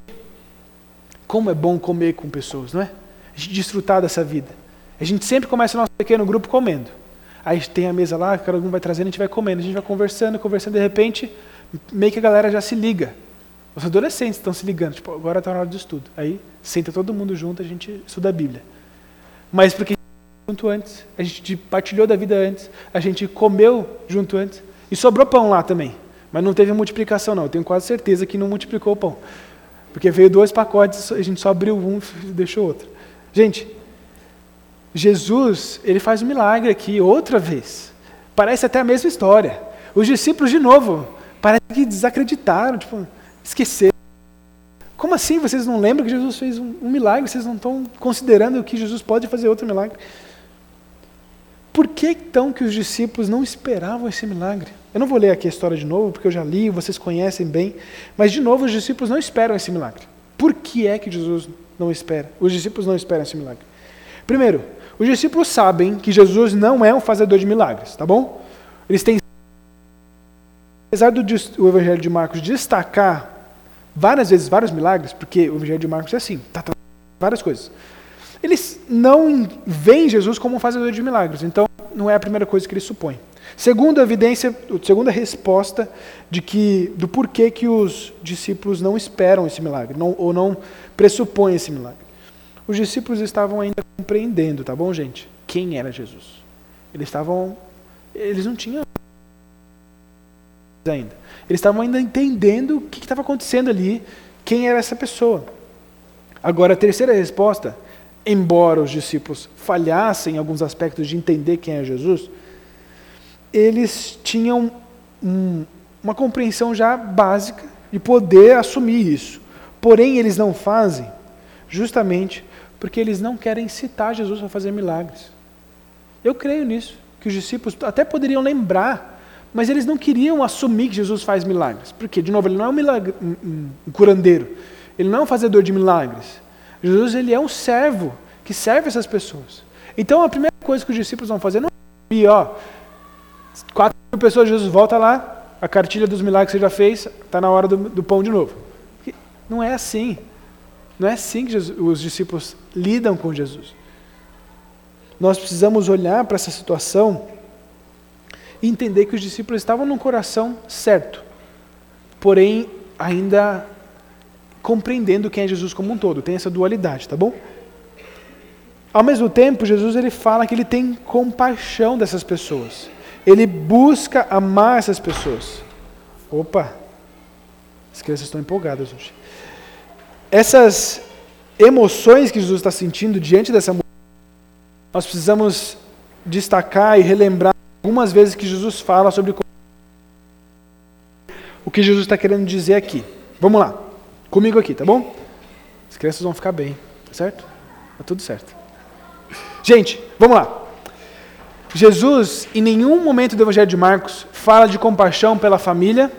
como é bom comer com pessoas, não é? A gente desfrutar dessa vida. A gente sempre começa o nosso pequeno grupo comendo. Aí tem a mesa lá, cada um vai trazendo, a gente vai comendo, a gente vai conversando, conversando, de repente meio que a galera já se liga. Os adolescentes estão se ligando, tipo, agora está na hora de estudo. Aí senta todo mundo junto, a gente estuda a Bíblia. Mas porque a gente junto antes, a gente partilhou da vida antes, a gente comeu junto antes, e sobrou pão lá também. Mas não teve multiplicação, não. Eu tenho quase certeza que não multiplicou o pão. Porque veio dois pacotes, a gente só abriu um e deixou outro. Gente, Jesus, ele faz um milagre aqui outra vez. Parece até a mesma história. Os discípulos, de novo, Parece que desacreditaram, tipo, esqueceram. Como assim vocês não lembram que Jesus fez um, um milagre? Vocês não estão considerando que Jesus pode fazer outro milagre? Por que então que os discípulos não esperavam esse milagre? Eu não vou ler aqui a história de novo, porque eu já li, vocês conhecem bem, mas de novo os discípulos não esperam esse milagre. Por que é que Jesus não espera? Os discípulos não esperam esse milagre. Primeiro, os discípulos sabem que Jesus não é um fazedor de milagres, tá bom? Eles têm Apesar do o Evangelho de Marcos destacar várias vezes vários milagres, porque o Evangelho de Marcos é assim, tá, tá várias coisas. Eles não veem Jesus como um fazedor de milagres. Então, não é a primeira coisa que ele supõe. Segunda evidência, segunda resposta de que do porquê que os discípulos não esperam esse milagre, não, ou não pressupõem esse milagre. Os discípulos estavam ainda compreendendo, tá bom, gente? Quem era Jesus? Eles estavam, eles não tinham ainda. Eles estavam ainda entendendo o que estava acontecendo ali, quem era essa pessoa. Agora, a terceira resposta, embora os discípulos falhassem em alguns aspectos de entender quem é Jesus, eles tinham um, uma compreensão já básica de poder assumir isso. Porém, eles não fazem justamente porque eles não querem citar Jesus para fazer milagres. Eu creio nisso, que os discípulos até poderiam lembrar, mas eles não queriam assumir que Jesus faz milagres. Porque, de novo, ele não é um, milagre, um, um curandeiro, ele não é um fazedor de milagres. Jesus ele é um servo que serve essas pessoas. Então, a primeira coisa que os discípulos vão fazer não é, ó, Quatro mil pessoas, Jesus volta lá, a cartilha dos milagres que você já fez, está na hora do, do, pão de novo. Não é assim. Não é assim que Jesus, os discípulos lidam com Jesus. Nós precisamos olhar para essa situação e entender que os discípulos estavam no coração certo, porém ainda compreendendo quem é Jesus como um todo. Tem essa dualidade, tá bom? Ao mesmo tempo, Jesus ele fala que ele tem compaixão dessas pessoas. Ele busca amar essas pessoas. Opa! As crianças estão empolgadas hoje. Essas emoções que Jesus está sentindo diante dessa mulher, nós precisamos destacar e relembrar algumas vezes que Jesus fala sobre o que Jesus está querendo dizer aqui. Vamos lá, comigo aqui, tá bom? As crianças vão ficar bem, tá certo? Tá tudo certo. Gente, vamos lá. Jesus, em nenhum momento do Evangelho de Marcos, fala de compaixão pela família,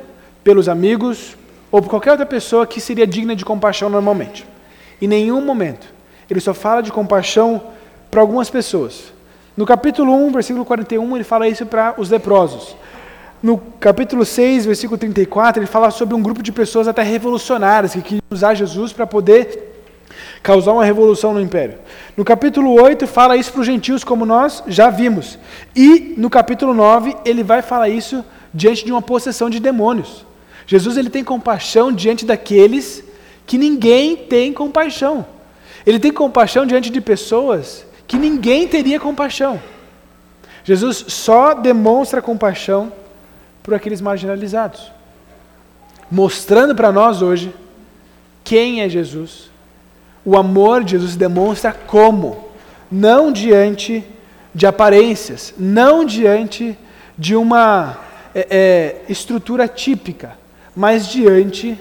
pelos amigos ou por qualquer outra pessoa que seria digna de compaixão normalmente. Em nenhum momento. Ele só fala de compaixão para algumas pessoas. No capítulo 1, versículo 41, ele fala isso para os leprosos. No capítulo 6, versículo 34, ele fala sobre um grupo de pessoas até revolucionárias que queriam usar Jesus para poder causar uma revolução no império. No capítulo 8 fala isso para os gentios, como nós já vimos. E no capítulo 9 ele vai falar isso diante de uma possessão de demônios. Jesus ele tem compaixão diante daqueles que ninguém tem compaixão. Ele tem compaixão diante de pessoas que ninguém teria compaixão. Jesus só demonstra compaixão por aqueles marginalizados, mostrando para nós hoje quem é Jesus o amor de Jesus demonstra como? Não diante de aparências, não diante de uma é, é, estrutura típica, mas diante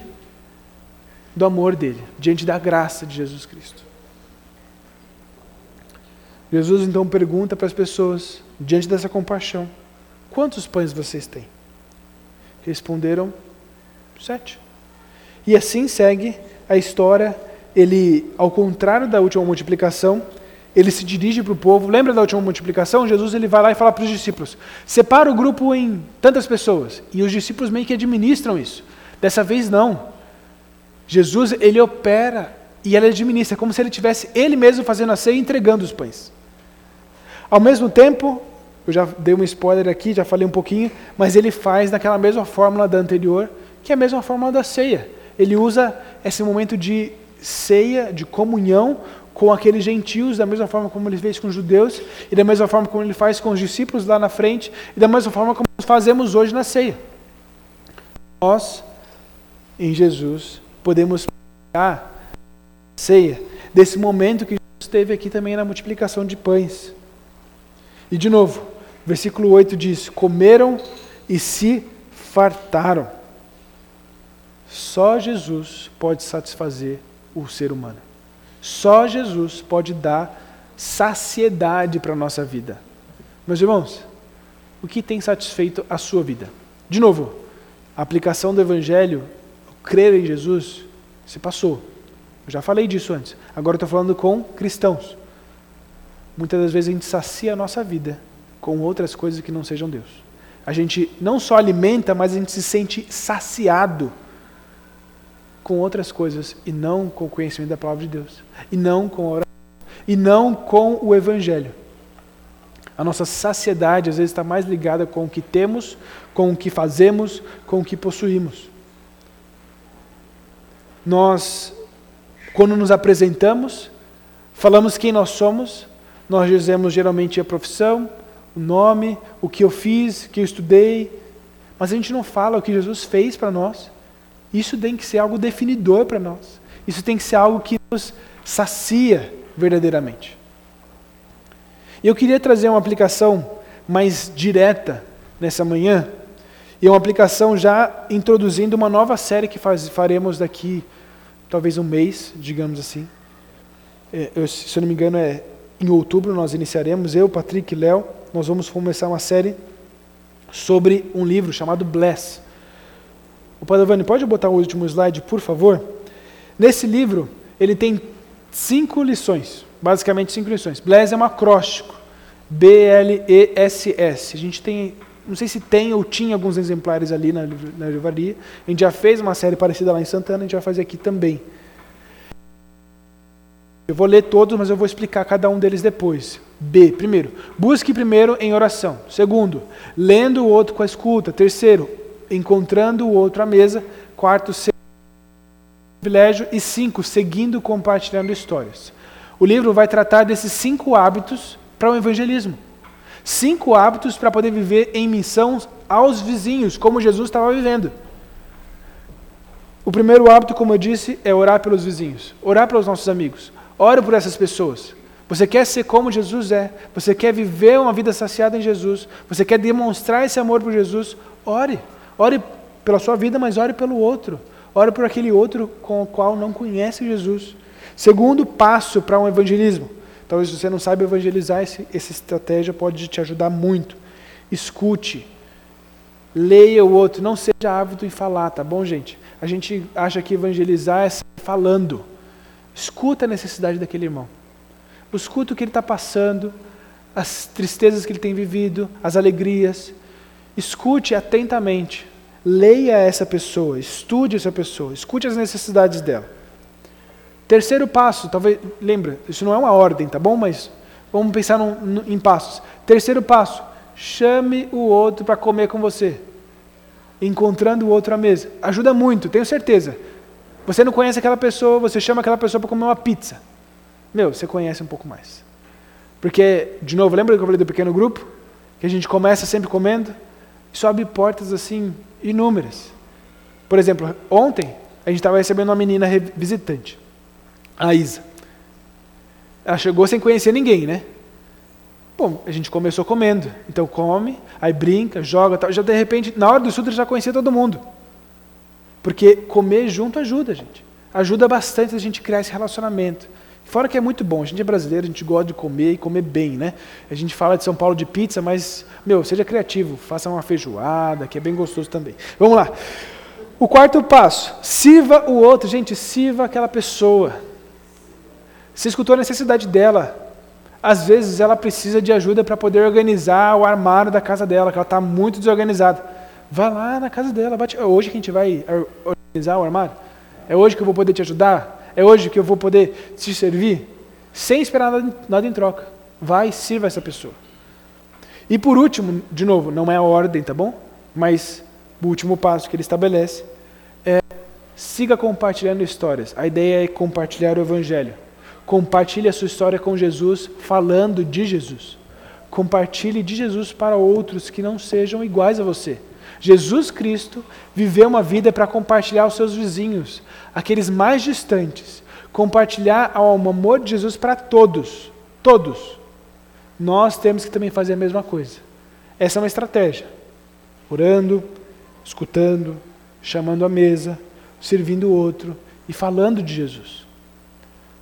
do amor dele, diante da graça de Jesus Cristo. Jesus então pergunta para as pessoas, diante dessa compaixão: quantos pães vocês têm? Responderam: sete. E assim segue a história ele, ao contrário da última multiplicação, ele se dirige para o povo. Lembra da última multiplicação? Jesus ele vai lá e fala para os discípulos: separa o grupo em tantas pessoas. E os discípulos meio que administram isso. Dessa vez não. Jesus ele opera e ele administra, como se ele tivesse ele mesmo fazendo a ceia e entregando os pães. Ao mesmo tempo, eu já dei um spoiler aqui, já falei um pouquinho, mas ele faz daquela mesma fórmula da anterior, que é a mesma fórmula da ceia. Ele usa esse momento de ceia, de comunhão com aqueles gentios, da mesma forma como ele fez com os judeus, e da mesma forma como ele faz com os discípulos lá na frente, e da mesma forma como fazemos hoje na ceia. Nós, em Jesus, podemos pegar a ceia desse momento que Jesus teve aqui também na multiplicação de pães. E de novo, versículo 8 diz: Comeram e se fartaram. Só Jesus pode satisfazer o ser humano. Só Jesus pode dar saciedade para a nossa vida. Meus irmãos, o que tem satisfeito a sua vida? De novo, a aplicação do Evangelho, crer em Jesus, se passou. Eu já falei disso antes. Agora estou falando com cristãos. Muitas das vezes a gente sacia a nossa vida com outras coisas que não sejam Deus. A gente não só alimenta, mas a gente se sente saciado com outras coisas e não com o conhecimento da palavra de Deus, e não com a oração, e não com o evangelho. A nossa saciedade às vezes está mais ligada com o que temos, com o que fazemos, com o que possuímos. Nós, quando nos apresentamos, falamos quem nós somos, nós dizemos geralmente a profissão, o nome, o que eu fiz, o que eu estudei, mas a gente não fala o que Jesus fez para nós. Isso tem que ser algo definidor para nós. Isso tem que ser algo que nos sacia verdadeiramente. Eu queria trazer uma aplicação mais direta nessa manhã, e uma aplicação já introduzindo uma nova série que faz, faremos daqui talvez um mês, digamos assim. É, eu, se eu não me engano, é em outubro nós iniciaremos, eu, Patrick e Léo, nós vamos começar uma série sobre um livro chamado Bless. O Padovani, pode botar o último slide, por favor? Nesse livro, ele tem cinco lições, basicamente cinco lições. Bless é um acróstico, B-L-E-S-S. A gente tem, não sei se tem ou tinha alguns exemplares ali na, na livraria. A gente já fez uma série parecida lá em Santana, a gente vai fazer aqui também. Eu vou ler todos, mas eu vou explicar cada um deles depois. B. Primeiro, busque primeiro em oração. Segundo, lendo o outro com a escuta. Terceiro, encontrando o outro à mesa. Quarto, privilégio. E cinco, seguindo compartilhando histórias. O livro vai tratar desses cinco hábitos para o evangelismo. Cinco hábitos para poder viver em missão aos vizinhos, como Jesus estava vivendo. O primeiro hábito, como eu disse, é orar pelos vizinhos, orar pelos nossos amigos. Ore por essas pessoas. Você quer ser como Jesus é, você quer viver uma vida saciada em Jesus, você quer demonstrar esse amor por Jesus, ore. Ore pela sua vida, mas ore pelo outro. Ore por aquele outro com o qual não conhece Jesus. Segundo passo para um evangelismo. Talvez você não saiba evangelizar, esse, essa estratégia pode te ajudar muito. Escute. Leia o outro, não seja ávido em falar, tá bom, gente? A gente acha que evangelizar é falando. Escuta a necessidade daquele irmão. Escuta o que ele está passando, as tristezas que ele tem vivido, as alegrias. Escute atentamente. Leia essa pessoa, estude essa pessoa, escute as necessidades dela. Terceiro passo, talvez, lembra, isso não é uma ordem, tá bom? Mas vamos pensar num, em passos. Terceiro passo, chame o outro para comer com você. Encontrando o outro à mesa. Ajuda muito, tenho certeza. Você não conhece aquela pessoa, você chama aquela pessoa para comer uma pizza. Meu, você conhece um pouco mais. Porque, de novo, lembra que eu falei do pequeno grupo? Que a gente começa sempre comendo? Isso abre portas assim inúmeras. Por exemplo, ontem a gente estava recebendo uma menina visitante, a Isa. Ela chegou sem conhecer ninguém, né? Bom, a gente começou comendo. Então come, aí brinca, joga, tal. já de repente, na hora do estudo, já conhecia todo mundo. Porque comer junto ajuda, gente. Ajuda bastante a gente criar esse relacionamento. Fora que é muito bom, a gente é brasileiro, a gente gosta de comer e comer bem, né? A gente fala de São Paulo de pizza, mas, meu, seja criativo, faça uma feijoada, que é bem gostoso também. Vamos lá. O quarto passo, sirva o outro. Gente, sirva aquela pessoa. Você escutou a necessidade dela. Às vezes ela precisa de ajuda para poder organizar o armário da casa dela, que ela está muito desorganizada. Vá lá na casa dela. Bate... É hoje que a gente vai organizar o armário? É hoje que eu vou poder te ajudar? É hoje que eu vou poder te servir? Sem esperar nada, nada em troca. Vai sirva essa pessoa. E por último, de novo, não é a ordem, tá bom? Mas o último passo que ele estabelece é siga compartilhando histórias. A ideia é compartilhar o evangelho. Compartilhe a sua história com Jesus, falando de Jesus. Compartilhe de Jesus para outros que não sejam iguais a você. Jesus Cristo viveu uma vida para compartilhar aos seus vizinhos, aqueles mais distantes, compartilhar o amor de Jesus para todos, todos. Nós temos que também fazer a mesma coisa. Essa é uma estratégia. Orando, escutando, chamando a mesa, servindo o outro e falando de Jesus.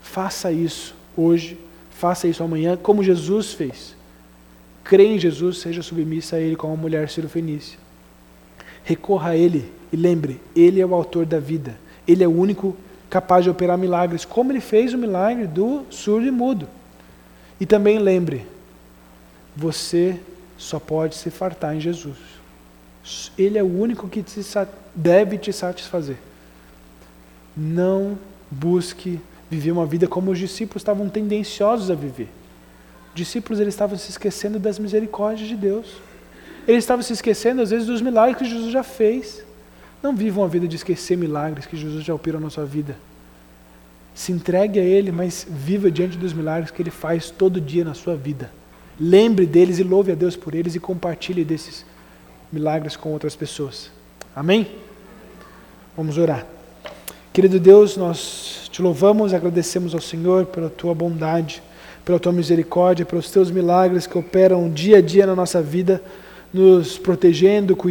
Faça isso hoje, faça isso amanhã, como Jesus fez. Crê em Jesus, seja submissa a Ele como a mulher cirofenícia. Recorra a Ele e lembre, Ele é o autor da vida. Ele é o único capaz de operar milagres, como Ele fez o milagre do surdo e mudo. E também lembre, você só pode se fartar em Jesus. Ele é o único que te deve te satisfazer. Não busque viver uma vida como os discípulos estavam tendenciosos a viver. discípulos eles estavam se esquecendo das misericórdias de Deus. Eles estavam se esquecendo, às vezes, dos milagres que Jesus já fez. Não vivam a vida de esquecer milagres que Jesus já operou na sua vida. Se entregue a Ele, mas viva diante dos milagres que Ele faz todo dia na sua vida. Lembre deles e louve a Deus por eles e compartilhe desses milagres com outras pessoas. Amém? Vamos orar. Querido Deus, nós te louvamos agradecemos ao Senhor pela tua bondade, pela tua misericórdia, pelos teus milagres que operam dia a dia na nossa vida, nos protegendo, cuidando